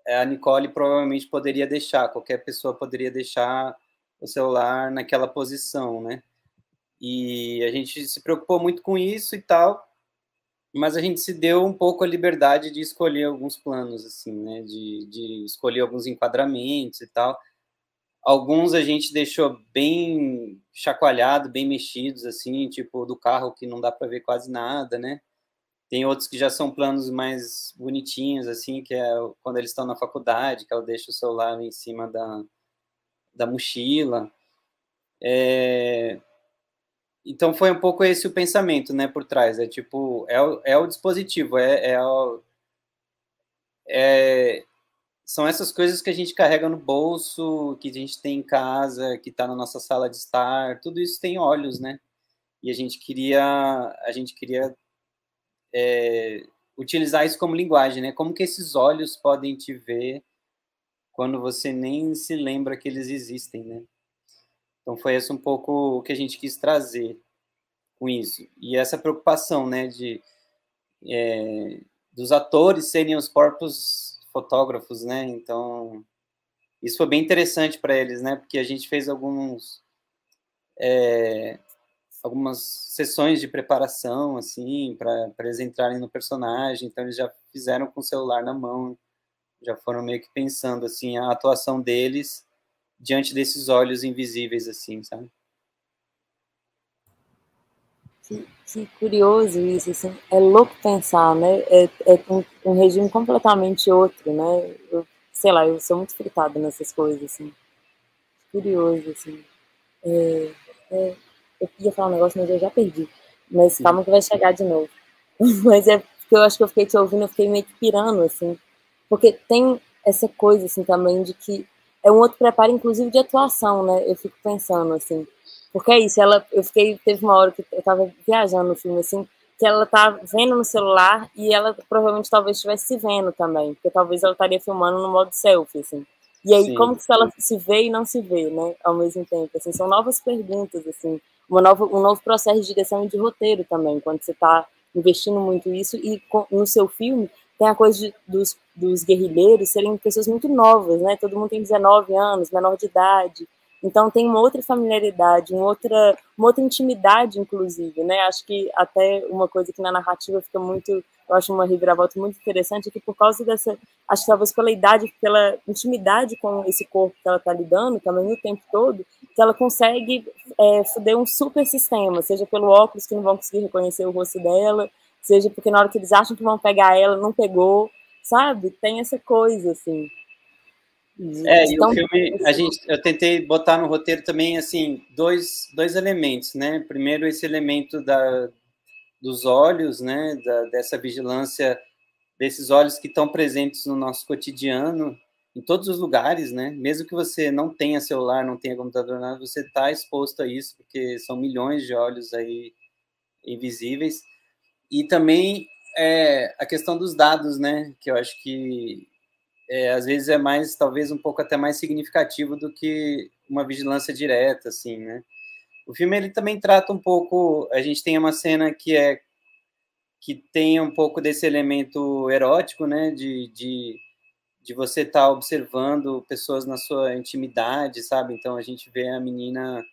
a Nicole provavelmente poderia deixar, qualquer pessoa poderia deixar o celular naquela posição, né? E a gente se preocupou muito com isso e tal, mas a gente se deu um pouco a liberdade de escolher alguns planos, assim, né? De, de escolher alguns enquadramentos e tal Alguns a gente deixou bem chacoalhado, bem mexidos, assim, tipo do carro que não dá para ver quase nada, né? Tem outros que já são planos mais bonitinhos, assim, que é quando eles estão na faculdade, que ela deixa o celular em cima da, da mochila. É... Então foi um pouco esse o pensamento, né, por trás. É tipo, é o, é o dispositivo, é, é, o, é são essas coisas que a gente carrega no bolso, que a gente tem em casa, que está na nossa sala de estar, tudo isso tem olhos, né? E a gente queria, a gente queria é, utilizar isso como linguagem, né? Como que esses olhos podem te ver quando você nem se lembra que eles existem, né? Então foi esse um pouco o que a gente quis trazer com isso e essa preocupação, né, de é, dos atores serem os corpos fotógrafos, né? Então, isso foi bem interessante para eles, né? Porque a gente fez alguns é, algumas sessões de preparação, assim, para eles entrarem no personagem. Então, eles já fizeram com o celular na mão, já foram meio que pensando, assim, a atuação deles diante desses olhos invisíveis, assim, sabe? Que, que curioso isso, assim. É louco pensar, né? É, é um, um, regime completamente outro, né? Eu, sei lá, eu sou muito fritada nessas coisas, assim. Curioso, assim. É, é, eu ia falar um negócio, mas eu já perdi. Mas calma que vai chegar de novo. [LAUGHS] mas é porque eu acho que eu fiquei te ouvindo, eu fiquei meio que pirando, assim. Porque tem essa coisa, assim, também de que é um outro preparo, inclusive, de atuação, né? Eu fico pensando, assim. Porque é isso, ela, eu fiquei, teve uma hora que eu tava viajando no filme, assim, que ela tá vendo no celular e ela provavelmente talvez estivesse se vendo também, porque talvez ela estaria filmando no modo selfie, assim. E aí, sim, como que ela se vê e não se vê, né, ao mesmo tempo, assim, são novas perguntas, assim, uma nova, um novo processo de direção e de roteiro também, quando você está investindo muito isso e no seu filme tem a coisa de, dos, dos guerrilheiros serem pessoas muito novas, né? Todo mundo tem 19 anos, menor de idade. Então tem uma outra familiaridade, uma outra, uma outra intimidade, inclusive, né? Acho que até uma coisa que na narrativa fica muito, eu acho uma reviravolta muito interessante, é que por causa dessa, acho que talvez pela idade, pela intimidade com esse corpo que ela está lidando também o tempo todo, que ela consegue é, fuder um super sistema, seja pelo óculos que não vão conseguir reconhecer o rosto dela, seja porque na hora que eles acham que vão pegar ela, não pegou, sabe? Tem essa coisa, assim. É, e o filme, a gente, eu tentei botar no roteiro também, assim, dois, dois elementos, né? Primeiro, esse elemento da, dos olhos, né? Da, dessa vigilância, desses olhos que estão presentes no nosso cotidiano, em todos os lugares, né? Mesmo que você não tenha celular, não tenha computador, nada, você está exposto a isso, porque são milhões de olhos aí invisíveis. E também é, a questão dos dados, né? Que eu acho que é, às vezes é mais, talvez um pouco até mais significativo do que uma vigilância direta, assim, né? O filme ele também trata um pouco, a gente tem uma cena que é que tem um pouco desse elemento erótico, né? De, de, de você estar tá observando pessoas na sua intimidade, sabe? Então a gente vê a menina,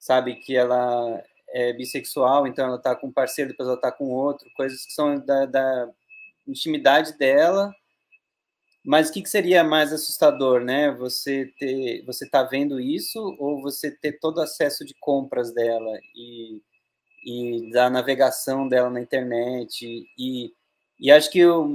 sabe, que ela é bissexual, então ela tá com um parceiro, depois ela tá com outro, coisas que são da, da intimidade dela. Mas o que, que, seria mais assustador, né? Você ter, você tá vendo isso ou você ter todo acesso de compras dela e, e da navegação dela na internet e, e acho que o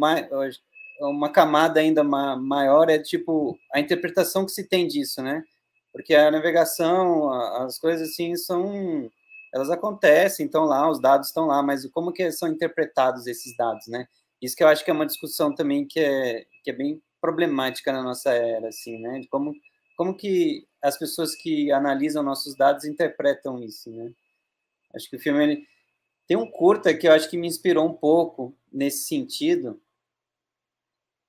uma camada ainda maior é tipo a interpretação que se tem disso, né? Porque a navegação, as coisas assim são elas acontecem, estão lá, os dados estão lá, mas como que são interpretados esses dados, né? Isso que eu acho que é uma discussão também que é, que é bem problemática na nossa era, assim, né? De como, como que as pessoas que analisam nossos dados interpretam isso, né? Acho que o filme ele... tem um curta que eu acho que me inspirou um pouco nesse sentido,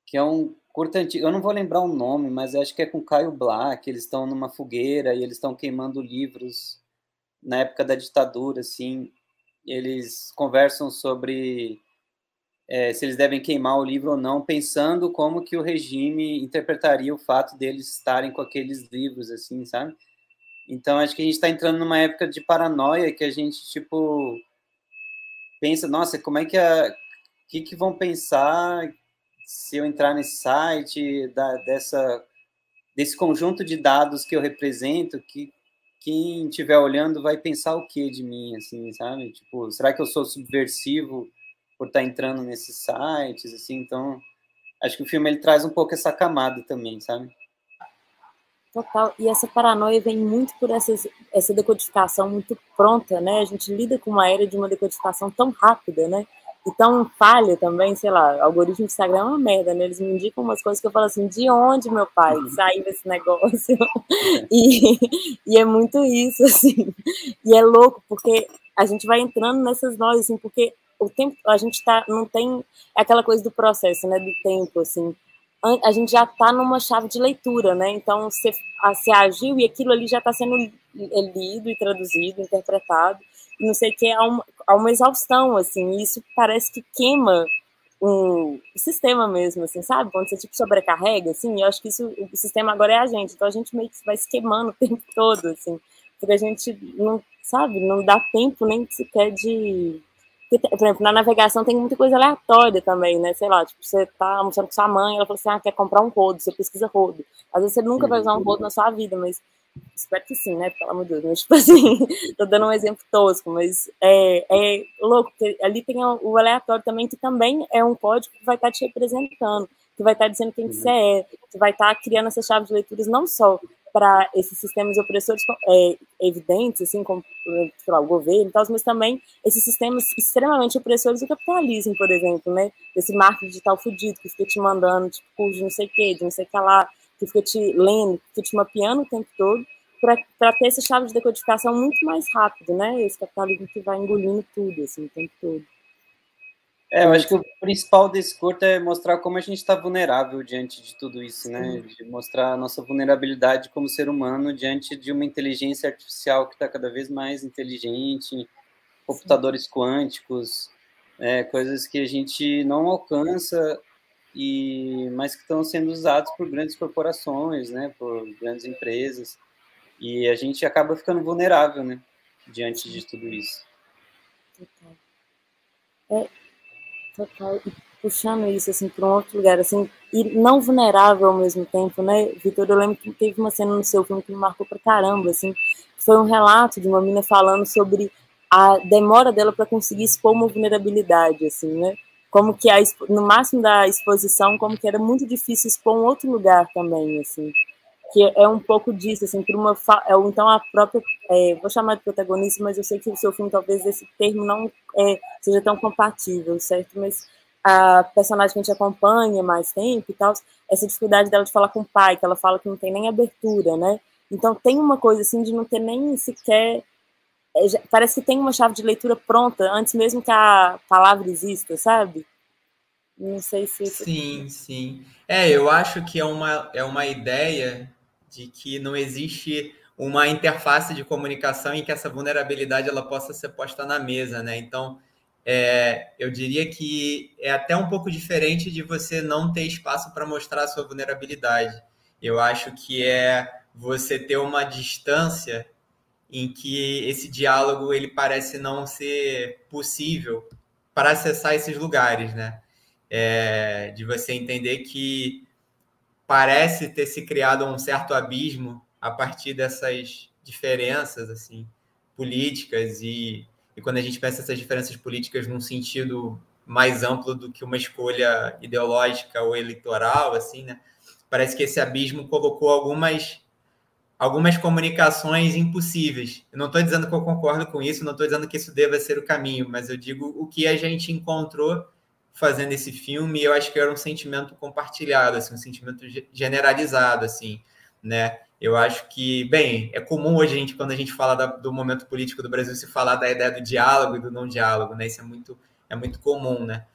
que é um curta antigo, eu não vou lembrar o nome, mas acho que é com Caio Black, eles estão numa fogueira e eles estão queimando livros na época da ditadura, assim, eles conversam sobre é, se eles devem queimar o livro ou não, pensando como que o regime interpretaria o fato deles estarem com aqueles livros, assim, sabe? Então, acho que a gente está entrando numa época de paranoia que a gente, tipo, pensa, nossa, como é que a... Que, que vão pensar se eu entrar nesse site, da, dessa, desse conjunto de dados que eu represento, que, quem estiver olhando vai pensar o que de mim, assim, sabe? Tipo, será que eu sou subversivo por estar tá entrando nesses sites, assim? Então, acho que o filme ele traz um pouco essa camada também, sabe? Total. E essa paranoia vem muito por essas, essa decodificação muito pronta, né? A gente lida com uma era de uma decodificação tão rápida, né? Então, falha também, sei lá, algoritmo do Instagram é uma merda, né? Eles me indicam umas coisas que eu falo assim, de onde, meu pai, uhum. saiu esse negócio? [LAUGHS] e, e é muito isso, assim. E é louco, porque a gente vai entrando nessas nós, assim, porque o tempo, a gente tá, não tem aquela coisa do processo, né, do tempo, assim. A gente já tá numa chave de leitura, né? Então, você, você agiu e aquilo ali já está sendo lido e traduzido, interpretado não sei o que, há uma, há uma exaustão, assim, e isso parece que queima um sistema mesmo, assim, sabe? Quando você, tipo, sobrecarrega, assim, eu acho que isso, o sistema agora é a gente, então a gente meio que vai se queimando o [LAUGHS] tempo todo, assim. porque a gente não, sabe, não dá tempo nem sequer de por exemplo, na navegação tem muita coisa aleatória também, né? Sei lá, tipo, você tá almoçando com sua mãe, ela fala assim, ah, quer comprar um rodo, você pesquisa rodo. Às vezes você nunca vai usar um rodo na sua vida, mas espero que sim, né? Pelo amor de Deus. Mas, [LAUGHS] tipo assim, tô dando um exemplo tosco, mas é, é louco, porque ali tem o aleatório também, que também é um código que vai estar tá te representando, que vai estar tá dizendo quem que você é, que vai estar tá criando essas chaves de leituras não só para esses sistemas opressores é, evidentes, assim, como lá, o governo e tal, mas também esses sistemas extremamente opressores do capitalismo, por exemplo, né? Esse marketing digital fudido que fica te mandando, tipo, curso de não sei o quê, de não sei o que lá, que fica te lendo, que fica te mapeando o tempo todo, para ter essa chave de decodificação muito mais rápido, né? Esse capitalismo que vai engolindo tudo, assim, o tempo todo. É, eu acho que o principal desse curto é mostrar como a gente está vulnerável diante de tudo isso, né? De mostrar a nossa vulnerabilidade como ser humano diante de uma inteligência artificial que está cada vez mais inteligente, computadores quânticos, é, coisas que a gente não alcança e mas que estão sendo usados por grandes corporações, né? Por grandes empresas e a gente acaba ficando vulnerável, né? Diante de tudo isso. É, total. Puxando isso assim para um outro lugar, assim, e não vulnerável ao mesmo tempo, né, Vitor? Eu lembro que teve uma cena no seu filme que me marcou pra caramba, assim, foi um relato de uma menina falando sobre a demora dela para conseguir expor uma vulnerabilidade, assim, né? Como que a, no máximo da exposição, como que era muito difícil expor um outro lugar também, assim que é um pouco disso, assim, por uma é, então a própria, é, vou chamar de protagonista, mas eu sei que o seu filme talvez esse termo não é, seja tão compatível, certo? Mas a personagem que a gente acompanha mais tempo e tal, essa dificuldade dela de falar com o pai, que ela fala que não tem nem abertura, né? Então tem uma coisa assim de não ter nem sequer é, parece que tem uma chave de leitura pronta antes mesmo que a palavra exista, sabe? Não sei se. Sim, sim. É, eu acho que é uma, é uma ideia de que não existe uma interface de comunicação em que essa vulnerabilidade ela possa ser posta na mesa, né? Então, é, eu diria que é até um pouco diferente de você não ter espaço para mostrar a sua vulnerabilidade. Eu acho que é você ter uma distância em que esse diálogo ele parece não ser possível para acessar esses lugares, né? É, de você entender que parece ter se criado um certo abismo a partir dessas diferenças assim políticas e, e quando a gente pensa essas diferenças políticas num sentido mais amplo do que uma escolha ideológica ou eleitoral assim né parece que esse abismo colocou algumas algumas comunicações impossíveis. Eu não estou dizendo que eu concordo com isso, não estou dizendo que isso deva ser o caminho, mas eu digo o que a gente encontrou fazendo esse filme, eu acho que era um sentimento compartilhado, assim, um sentimento generalizado, assim, né? Eu acho que, bem, é comum hoje a gente, quando a gente fala da, do momento político do Brasil, se falar da ideia do diálogo e do não diálogo, né? Isso é muito, é muito comum, né?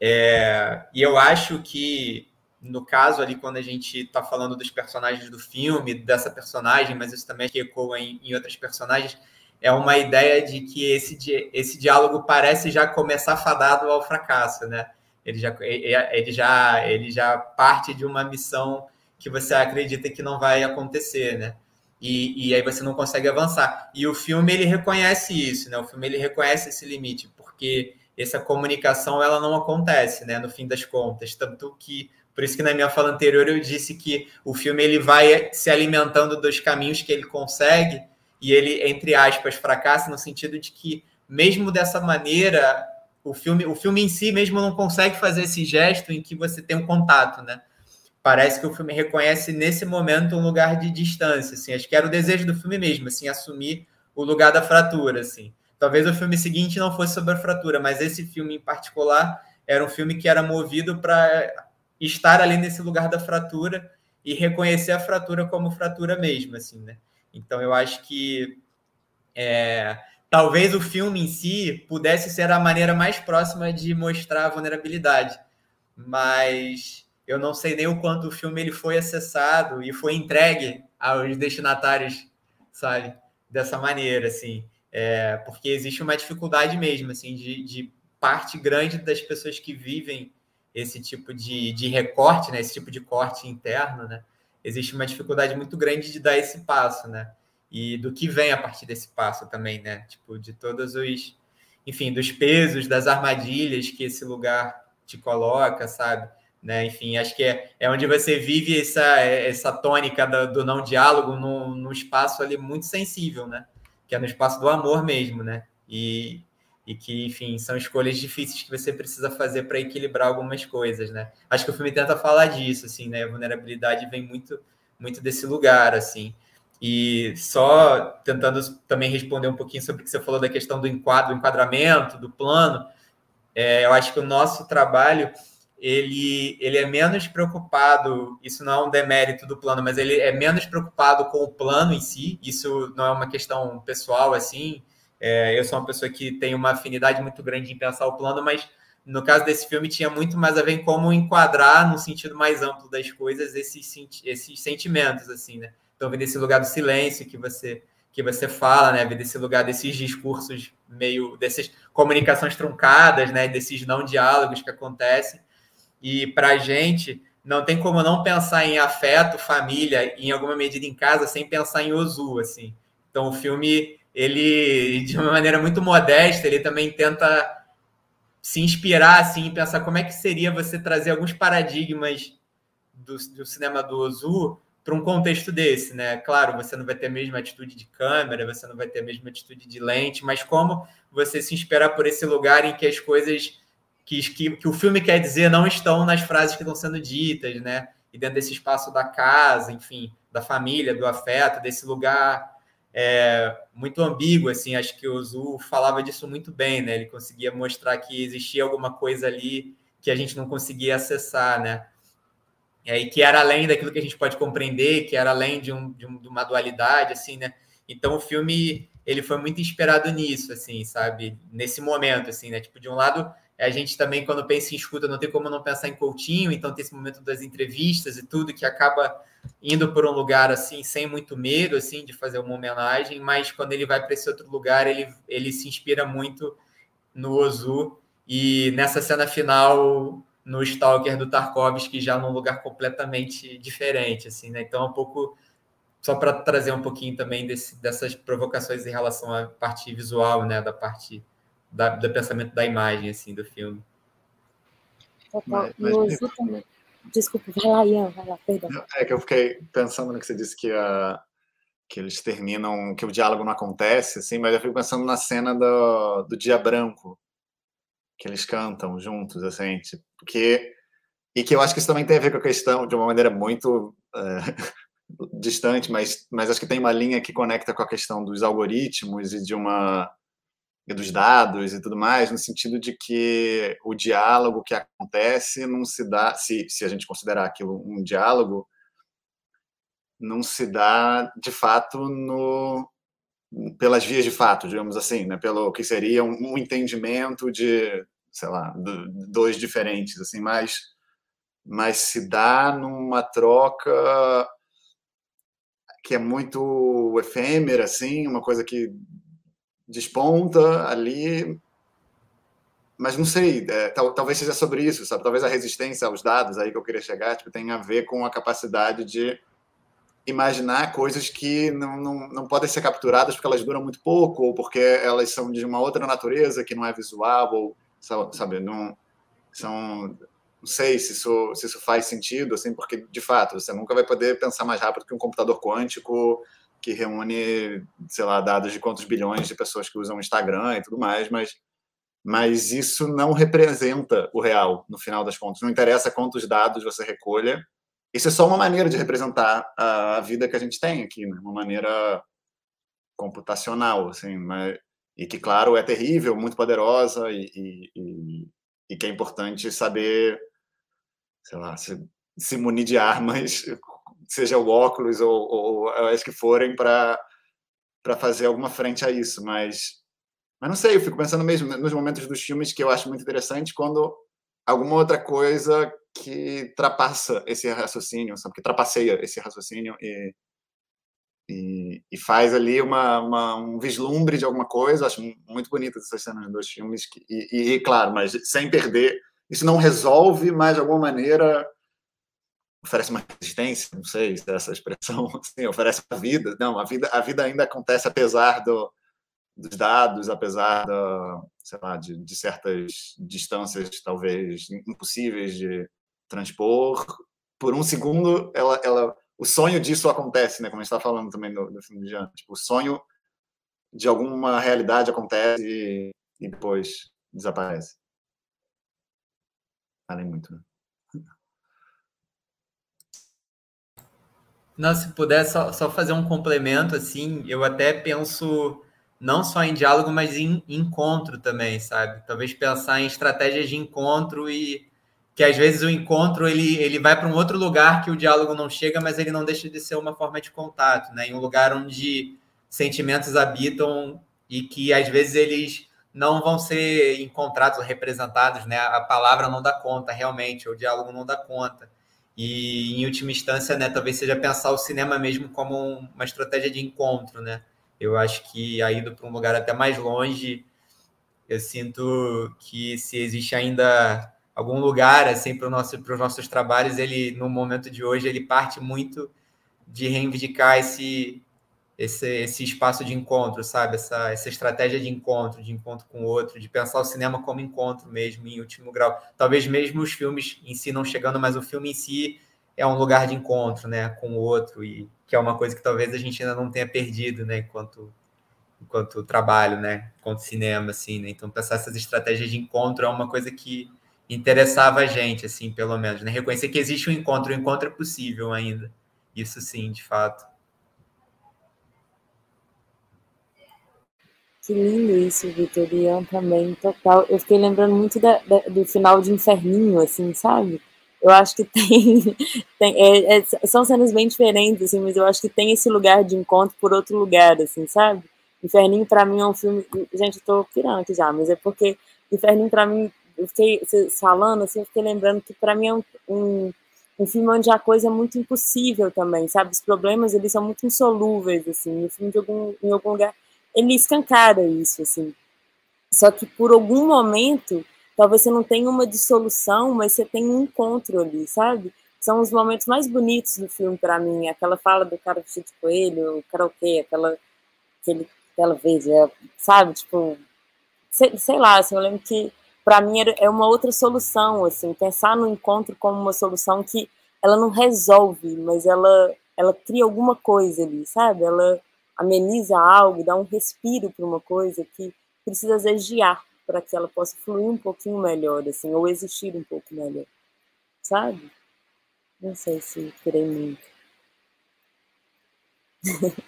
É, e eu acho que, no caso ali, quando a gente está falando dos personagens do filme, dessa personagem, mas isso também ecoa em, em outras personagens, é uma ideia de que esse, esse diálogo parece já começar fadado ao fracasso, né? Ele já, ele, já, ele já parte de uma missão que você acredita que não vai acontecer, né? E, e aí você não consegue avançar. E o filme ele reconhece isso, né? O filme ele reconhece esse limite, porque essa comunicação ela não acontece, né? No fim das contas, tanto que por isso que na minha fala anterior eu disse que o filme ele vai se alimentando dos caminhos que ele consegue e ele, entre aspas, fracassa no sentido de que, mesmo dessa maneira, o filme, o filme em si mesmo não consegue fazer esse gesto em que você tem um contato, né? Parece que o filme reconhece nesse momento um lugar de distância, assim. Acho que era o desejo do filme mesmo, assim, assumir o lugar da fratura, assim. Talvez o filme seguinte não fosse sobre a fratura, mas esse filme em particular era um filme que era movido para estar ali nesse lugar da fratura e reconhecer a fratura como fratura mesmo, assim, né? Então, eu acho que é, talvez o filme em si pudesse ser a maneira mais próxima de mostrar a vulnerabilidade, mas eu não sei nem o quanto o filme ele foi acessado e foi entregue aos destinatários, sabe, dessa maneira, assim, é, porque existe uma dificuldade mesmo, assim, de, de, parte grande das pessoas que vivem esse tipo de, de recorte, né, esse tipo de corte interno, né, existe uma dificuldade muito grande de dar esse passo, né? e do que vem a partir desse passo também, né? Tipo, de todos os, enfim, dos pesos, das armadilhas que esse lugar te coloca, sabe? Né? Enfim, acho que é, é onde você vive essa, essa tônica do, do não diálogo num, num espaço ali muito sensível, né? Que é no espaço do amor mesmo, né? E, e que, enfim, são escolhas difíceis que você precisa fazer para equilibrar algumas coisas, né? Acho que o filme tenta falar disso, assim, né? A vulnerabilidade vem muito, muito desse lugar, assim. E só tentando também responder um pouquinho sobre o que você falou da questão do enquadro, enquadramento, do plano, é, eu acho que o nosso trabalho ele, ele é menos preocupado, isso não é um demérito do plano, mas ele é menos preocupado com o plano em si, isso não é uma questão pessoal, assim, é, eu sou uma pessoa que tem uma afinidade muito grande em pensar o plano, mas no caso desse filme tinha muito mais a ver em como enquadrar no sentido mais amplo das coisas esses, esses sentimentos, assim, né? Então, vem desse lugar do silêncio que você que você fala, né? Vem desse lugar desses discursos meio dessas comunicações truncadas, né? Desses não diálogos que acontecem. E para a gente não tem como não pensar em afeto, família, em alguma medida em casa, sem pensar em Ozu, assim. Então o filme ele de uma maneira muito modesta, ele também tenta se inspirar assim, pensar como é que seria você trazer alguns paradigmas do, do cinema do Ozu para um contexto desse, né? Claro, você não vai ter a mesma atitude de câmera, você não vai ter a mesma atitude de lente, mas como você se inspirar por esse lugar em que as coisas que, que, que o filme quer dizer não estão nas frases que estão sendo ditas, né? E dentro desse espaço da casa, enfim, da família, do afeto, desse lugar é, muito ambíguo, assim, acho que o Zu falava disso muito bem, né? Ele conseguia mostrar que existia alguma coisa ali que a gente não conseguia acessar, né? é, e que era além daquilo que a gente pode compreender, que era além de, um, de, um, de, uma dualidade, assim, né? Então o filme ele foi muito inspirado nisso, assim, sabe? Nesse momento, assim, né? Tipo, de um lado, a gente também, quando pensa em escuta, não tem como não pensar em Coutinho, então tem esse momento das entrevistas e tudo que acaba indo por um lugar, assim, sem muito medo, assim, de fazer uma homenagem, mas quando ele vai para esse outro lugar, ele, ele se inspira muito no Ozu, e nessa cena final no Stalker do Tarkovsky já num lugar completamente diferente, assim, né? Então, um pouco só para trazer um pouquinho também desse, dessas provocações em relação à parte visual, né, da parte da, do pensamento da imagem, assim, do filme. Total. Mas, mas... Desculpa, vai lá, Ian, vai lá, perdão. É que eu fiquei pensando no que você disse que a que eles terminam, que o diálogo não acontece, assim, mas eu fico pensando na cena do, do dia branco, que eles cantam juntos, assim, tipo, que e que eu acho que isso também tem a ver com a questão de uma maneira muito é, [LAUGHS] distante, mas mas acho que tem uma linha que conecta com a questão dos algoritmos e de uma e dos dados e tudo mais, no sentido de que o diálogo que acontece não se dá, se, se a gente considerar aquilo um diálogo, não se dá de fato no pelas vias de fato, digamos assim, né? pelo que seria um, um entendimento de, sei lá, do, dois diferentes, assim, mas, mas se dá numa troca que é muito efêmera, assim, uma coisa que desponta ali, mas não sei, é, tal, talvez seja sobre isso, sabe? Talvez a resistência aos dados aí que eu queria chegar tipo, tenha a ver com a capacidade de imaginar coisas que não, não, não podem ser capturadas porque elas duram muito pouco, ou porque elas são de uma outra natureza que não é visual, ou, sabe, não são não sei se isso, se isso faz sentido, assim, porque de fato você nunca vai poder pensar mais rápido que um computador quântico que reúne, sei lá, dados de quantos bilhões de pessoas que usam o Instagram e tudo mais, mas mas isso não representa o real no final das contas. Não interessa quantos dados você recolha, isso é só uma maneira de representar a vida que a gente tem aqui, né? uma maneira computacional, assim, mas, e que, claro, é terrível, muito poderosa e, e, e que é importante saber, sei lá, se, se munir de armas, seja o óculos ou, ou as que forem, para fazer alguma frente a isso, mas, mas não sei, eu fico pensando mesmo nos momentos dos filmes que eu acho muito interessante quando alguma outra coisa que ultrapassa esse raciocínio, sabe? Que trapaceia esse raciocínio e, e, e faz ali uma, uma, um vislumbre de alguma coisa. Acho muito bonita essas cenas dos filmes. Que, e, e, claro, mas sem perder. Isso não resolve, mas de alguma maneira oferece uma resistência, não sei se é essa expressão, [LAUGHS] assim, oferece a vida. Não, a vida, a vida ainda acontece apesar do, dos dados, apesar da, sei lá, de, de certas distâncias talvez impossíveis de transpor. Por um segundo, ela, ela, o sonho disso acontece, né? Como a gente está falando também no, no filme de Jean. Tipo, o sonho de alguma realidade acontece e, e depois desaparece. Falei muito, né? Não, se puder só, só fazer um complemento, assim, eu até penso não só em diálogo, mas em encontro também, sabe? Talvez pensar em estratégias de encontro e que às vezes o encontro ele, ele vai para um outro lugar que o diálogo não chega, mas ele não deixa de ser uma forma de contato, né? Em um lugar onde sentimentos habitam e que às vezes eles não vão ser encontrados representados, né? A palavra não dá conta, realmente, o diálogo não dá conta. E, em última instância, né, talvez seja pensar o cinema mesmo como uma estratégia de encontro, né? Eu acho que a ido para um lugar até mais longe, eu sinto que se existe ainda algum lugar assim para nosso, os nossos trabalhos, ele no momento de hoje ele parte muito de reivindicar esse esse, esse espaço de encontro, sabe? Essa, essa estratégia de encontro, de encontro com o outro, de pensar o cinema como encontro mesmo, em último grau. Talvez mesmo os filmes em si não chegando, mas o filme em si é um lugar de encontro, né, com o outro, e que é uma coisa que talvez a gente ainda não tenha perdido, né, enquanto enquanto trabalho, né, enquanto cinema, assim, né? Então pensar essas estratégias de encontro é uma coisa que interessava a gente, assim, pelo menos, né? Reconhecer que existe um encontro, o um encontro é possível ainda. Isso sim, de fato. Que lindo isso, Vitor. Ian também, total. Eu fiquei lembrando muito da, da, do final de Inferninho, assim, sabe? Eu acho que [LAUGHS] tem. tem é, é, são cenas bem diferentes, assim, mas eu acho que tem esse lugar de encontro por outro lugar, assim, sabe? Inferninho, para mim, é um filme. Gente, eu tô pirando aqui já, mas é porque Inferninho, para mim, eu fiquei falando, assim, eu fiquei lembrando que para mim é um, um, um, filme onde a coisa é muito impossível também, sabe? Os problemas, eles são muito insolúveis, assim. O filme, de algum, em algum lugar ele escancara isso, assim. Só que por algum momento, talvez você não tenha uma dissolução, mas você tem um encontro ali, sabe? São os momentos mais bonitos do filme para mim. Aquela fala do cara vestido de coelho, o karaokê, aquela, aquele, aquela vez, é, sabe? Tipo, sei, sei lá, assim, eu lembro que para mim é uma outra solução, assim, pensar no encontro como uma solução que ela não resolve, mas ela, ela cria alguma coisa ali, sabe? Ela ameniza algo, dá um respiro para uma coisa que precisa às para que ela possa fluir um pouquinho melhor, assim, ou existir um pouco melhor, sabe? Não sei se querei muito. [LAUGHS]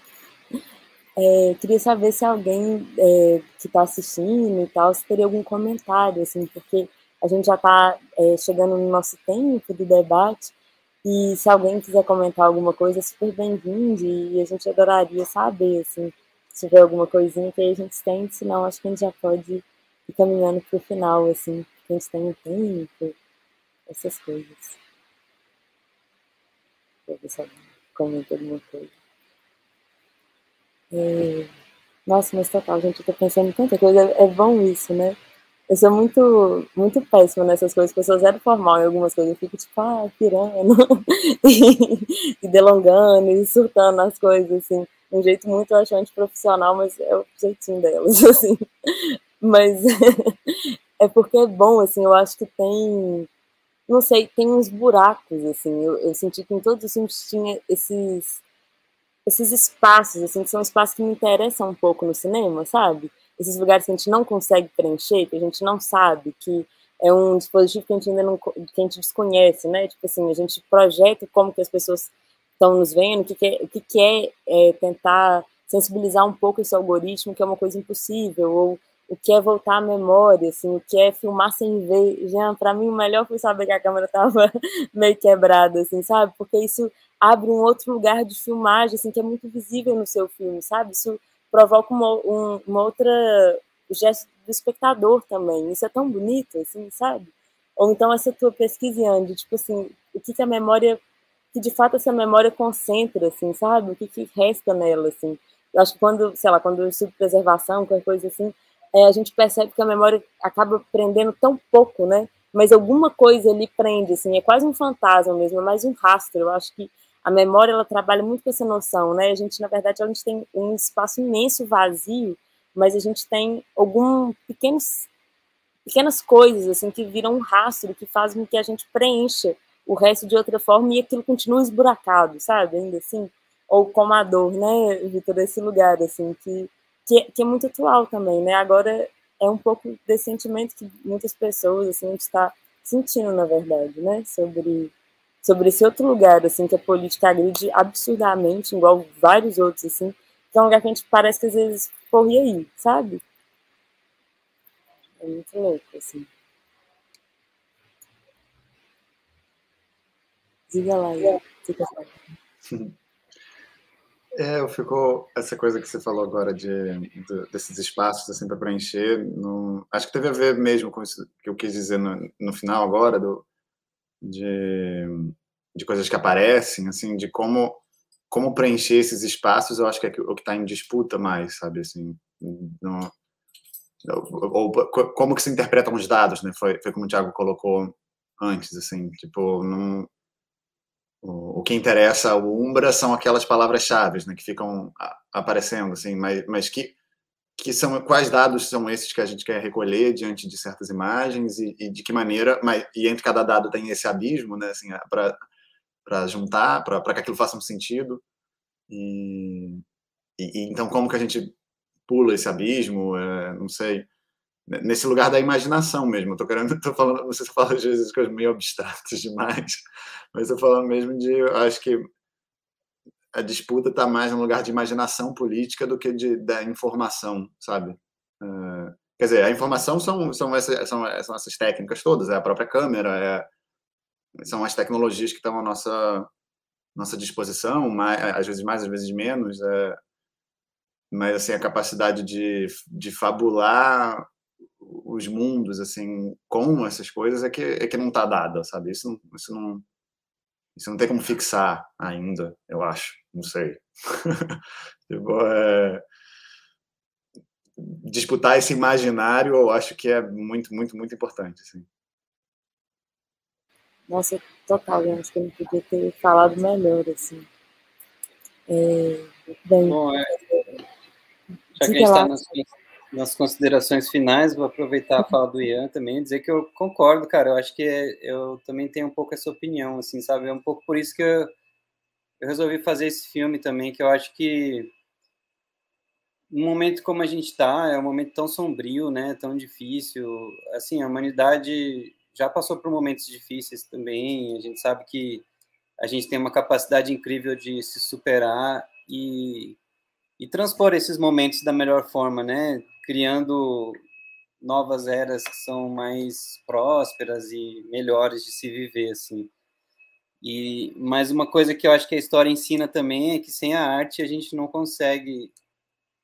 é, queria saber se alguém é, que está assistindo e tal, se teria algum comentário, assim, porque a gente já está é, chegando no nosso tempo de debate, e se alguém quiser comentar alguma coisa, super bem-vindo e a gente adoraria saber, assim, se tiver alguma coisinha que a gente tem, senão acho que a gente já pode ir caminhando para o final, assim, que a gente tem um tempo, essas coisas. Eu ver se alguém comenta alguma coisa. É... Nossa, mas total, gente, eu tô pensando em tanta coisa, é bom isso, né? Eu sou muito, muito péssima nessas coisas, porque eu sou zero formal em algumas coisas. Eu fico tipo, ah, pirando, [LAUGHS] e, delongando, e surtando as coisas, assim. Um jeito muito, eu acho, antiprofissional, mas é o jeitinho delas, [LAUGHS] assim. Mas [LAUGHS] é porque é bom, assim, eu acho que tem, não sei, tem uns buracos, assim. Eu, eu senti que em todos os filmes tinha esses, esses espaços, assim, que são espaços que me interessam um pouco no cinema, sabe? Esses lugares que a gente não consegue preencher, que a gente não sabe, que é um dispositivo que a gente ainda não que a gente desconhece, né? Tipo assim, a gente projeta como que as pessoas estão nos vendo, o que, que, é, que, que é, é, tentar sensibilizar um pouco esse algoritmo, que é uma coisa impossível, ou o que é voltar à memória, assim, o que é filmar sem ver. Já, para mim, o melhor foi saber que a câmera estava [LAUGHS] meio quebrada, assim, sabe? Porque isso abre um outro lugar de filmagem, assim, que é muito visível no seu filme, sabe? Isso provoca uma, um, uma outra gesto do espectador também. Isso é tão bonito, assim, sabe? Ou então essa tua pesquisa, Andy, tipo assim, o que, que a memória, que de fato essa memória concentra, assim, sabe? O que, que resta nela, assim. Eu acho que quando, sei lá, quando eu estudo preservação, qualquer coisa assim, é, a gente percebe que a memória acaba prendendo tão pouco, né? mas alguma coisa ali prende, assim, é quase um fantasma mesmo, é mais um rastro. Eu acho que a memória ela trabalha muito com essa noção, né? A gente, na verdade, a gente tem um espaço imenso vazio, mas a gente tem algum pequenos pequenas coisas assim que viram um rastro que fazem com que a gente preencha o resto de outra forma e aquilo continua esburacado, sabe? Ainda assim, ou como a dor, né, Vitor, esse lugar assim que, que é, que é muito atual também, né? Agora é um pouco desse sentimento que muitas pessoas assim a gente está sentindo na verdade, né, sobre sobre esse outro lugar assim que a política agride absurdamente, igual vários outros assim, que é um lugar que a gente parece que às vezes corria aí, sabe? É muito louco, assim. Diga lá, é. É, eu fico essa coisa que você falou agora de, de desses espaços assim para preencher, no, acho que teve a ver mesmo com isso que eu quis dizer no, no final agora do de, de coisas que aparecem, assim, de como como preencher esses espaços. Eu acho que é o que está em disputa mais, sabe, assim, no, ou, ou, como que se interpretam os dados, né? Foi, foi como o Thiago colocou antes, assim, tipo, o, o que interessa ao Umbra são aquelas palavras-chave, né, que ficam aparecendo, assim, mas, mas que que são quais dados são esses que a gente quer recolher diante de certas imagens e, e de que maneira, mas e entre cada dado tem esse abismo, né, assim, para para juntar, para que aquilo faça um sentido. E, e, então como que a gente pula esse abismo, é, não sei, nesse lugar da imaginação mesmo. Estou querendo, tô falando, você fala às vezes coisas meio abstratas [LAUGHS] demais, mas estou falando mesmo de, acho que a disputa está mais no lugar de imaginação política do que de da informação, sabe? Uh, quer dizer, a informação são são essas, são, são essas técnicas todas, é a própria câmera, é, são as tecnologias que estão à nossa nossa disposição, mais, às vezes mais, às vezes menos. É, mas assim a capacidade de, de fabular os mundos assim com essas coisas é que é que não está dada sabe isso isso não isso não tem como fixar ainda eu acho não sei [LAUGHS] tipo, é... disputar esse imaginário eu acho que é muito muito muito importante assim. nossa total eu acho que eu não podia ter falado melhor assim é... bem Bom, é já que a gente está nas, nas, considerações finais, vou aproveitar a fala do Ian também dizer que eu concordo, cara. Eu acho que é, eu também tenho um pouco essa opinião, assim, sabe? É um pouco por isso que eu, eu resolvi fazer esse filme também, que eu acho que um momento como a gente está, é um momento tão sombrio, né? Tão difícil. Assim, a humanidade já passou por momentos difíceis também. A gente sabe que a gente tem uma capacidade incrível de se superar e e transpor esses momentos da melhor forma, né? Criando novas eras que são mais prósperas e melhores de se viver, assim. E mais uma coisa que eu acho que a história ensina também é que sem a arte a gente não consegue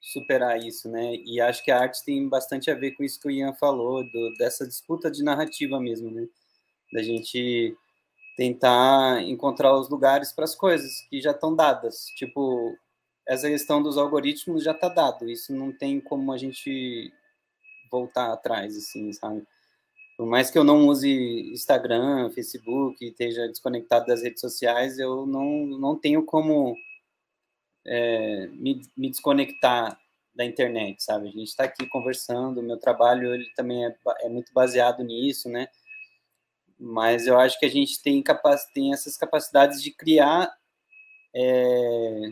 superar isso, né? E acho que a arte tem bastante a ver com isso que o Ian falou, do, dessa disputa de narrativa mesmo, né? Da gente tentar encontrar os lugares para as coisas que já estão dadas. Tipo, essa questão dos algoritmos já está dado. Isso não tem como a gente voltar atrás, assim, sabe? Por mais que eu não use Instagram, Facebook, esteja desconectado das redes sociais, eu não, não tenho como é, me, me desconectar da internet, sabe? A gente está aqui conversando, meu trabalho ele também é, é, muito baseado nisso, né? Mas eu acho que a gente tem, capac, tem essas capacidades de criar é,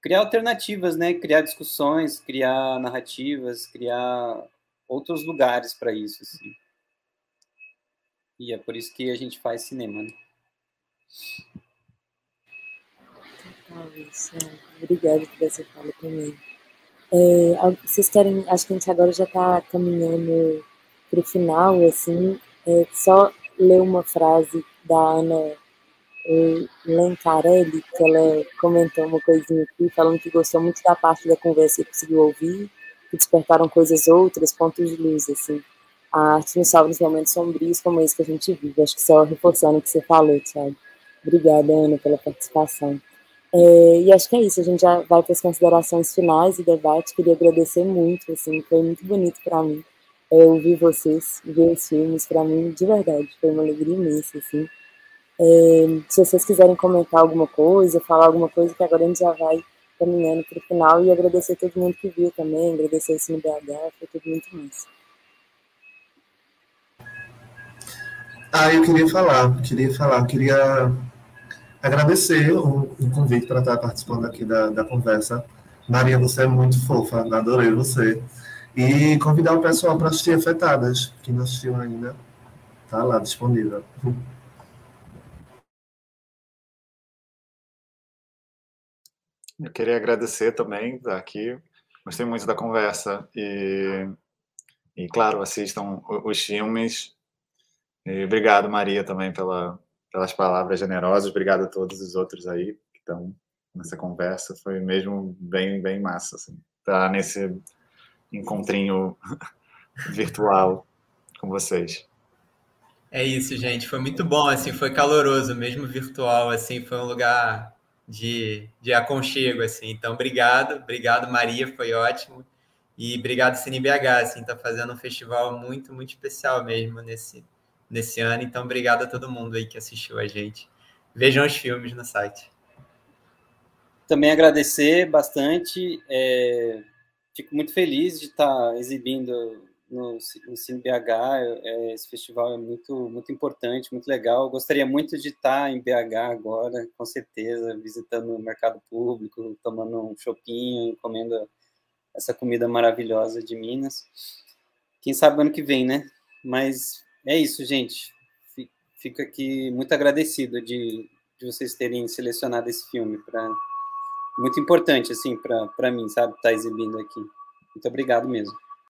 criar alternativas, né? Criar discussões, criar narrativas, criar outros lugares para isso, assim. E é por isso que a gente faz cinema, né? Obrigada por essa fala também. É, vocês querem, acho que a gente agora já está caminhando para o final, assim, é, só ler uma frase da Ana Lencarelli, que ela comentou uma coisinha aqui, falando que gostou muito da parte da conversa que conseguiu ouvir, que despertaram coisas outras, pontos de luz, assim. A arte nos salva nos momentos sombrios como esse que a gente vive. Acho que só reforçando o que você falou, Thiago. Obrigada, Ana, pela participação. É, e acho que é isso, a gente já vai para as considerações finais e debate. Queria agradecer muito, assim, foi muito bonito para mim é, ouvir vocês, ver os filmes, para mim, de verdade, foi uma alegria imensa, assim. É, se vocês quiserem comentar alguma coisa, falar alguma coisa, que agora a gente já vai caminhando para o final, e agradecer todo mundo que viu também, agradecer o Cine BH, foi tudo muito mais. Ah, eu queria falar, queria falar, queria agradecer o, o convite para estar participando aqui da, da conversa. Maria, você é muito fofa, adorei você. E convidar o pessoal para assistir Afetadas, que não assistiu ainda. Tá lá disponível. Eu queria agradecer também estar aqui. Gostei muito da conversa e, e claro, assistam os filmes. E obrigado, Maria, também pela, pelas palavras generosas. Obrigado a todos os outros aí que estão nessa conversa. Foi mesmo bem, bem massa, assim, estar nesse encontrinho [LAUGHS] virtual com vocês. É isso, gente. Foi muito bom, assim, foi caloroso, mesmo virtual, assim, foi um lugar de, de aconchego, assim. Então, obrigado, obrigado, Maria, foi ótimo. E obrigado, CineBH, assim, tá fazendo um festival muito, muito especial mesmo nesse, nesse ano. Então, obrigado a todo mundo aí que assistiu a gente. Vejam os filmes no site. Também agradecer bastante. É, fico muito feliz de estar exibindo no, no BH. É, esse festival é muito, muito importante, muito legal. Gostaria muito de estar em BH agora, com certeza, visitando o mercado público, tomando um chopinho, comendo essa comida maravilhosa de Minas. Quem sabe ano que vem, né? Mas é isso, gente. Fico aqui muito agradecido de, de vocês terem selecionado esse filme para muito importante, assim, para mim, sabe, estar tá exibindo aqui. Muito obrigado mesmo.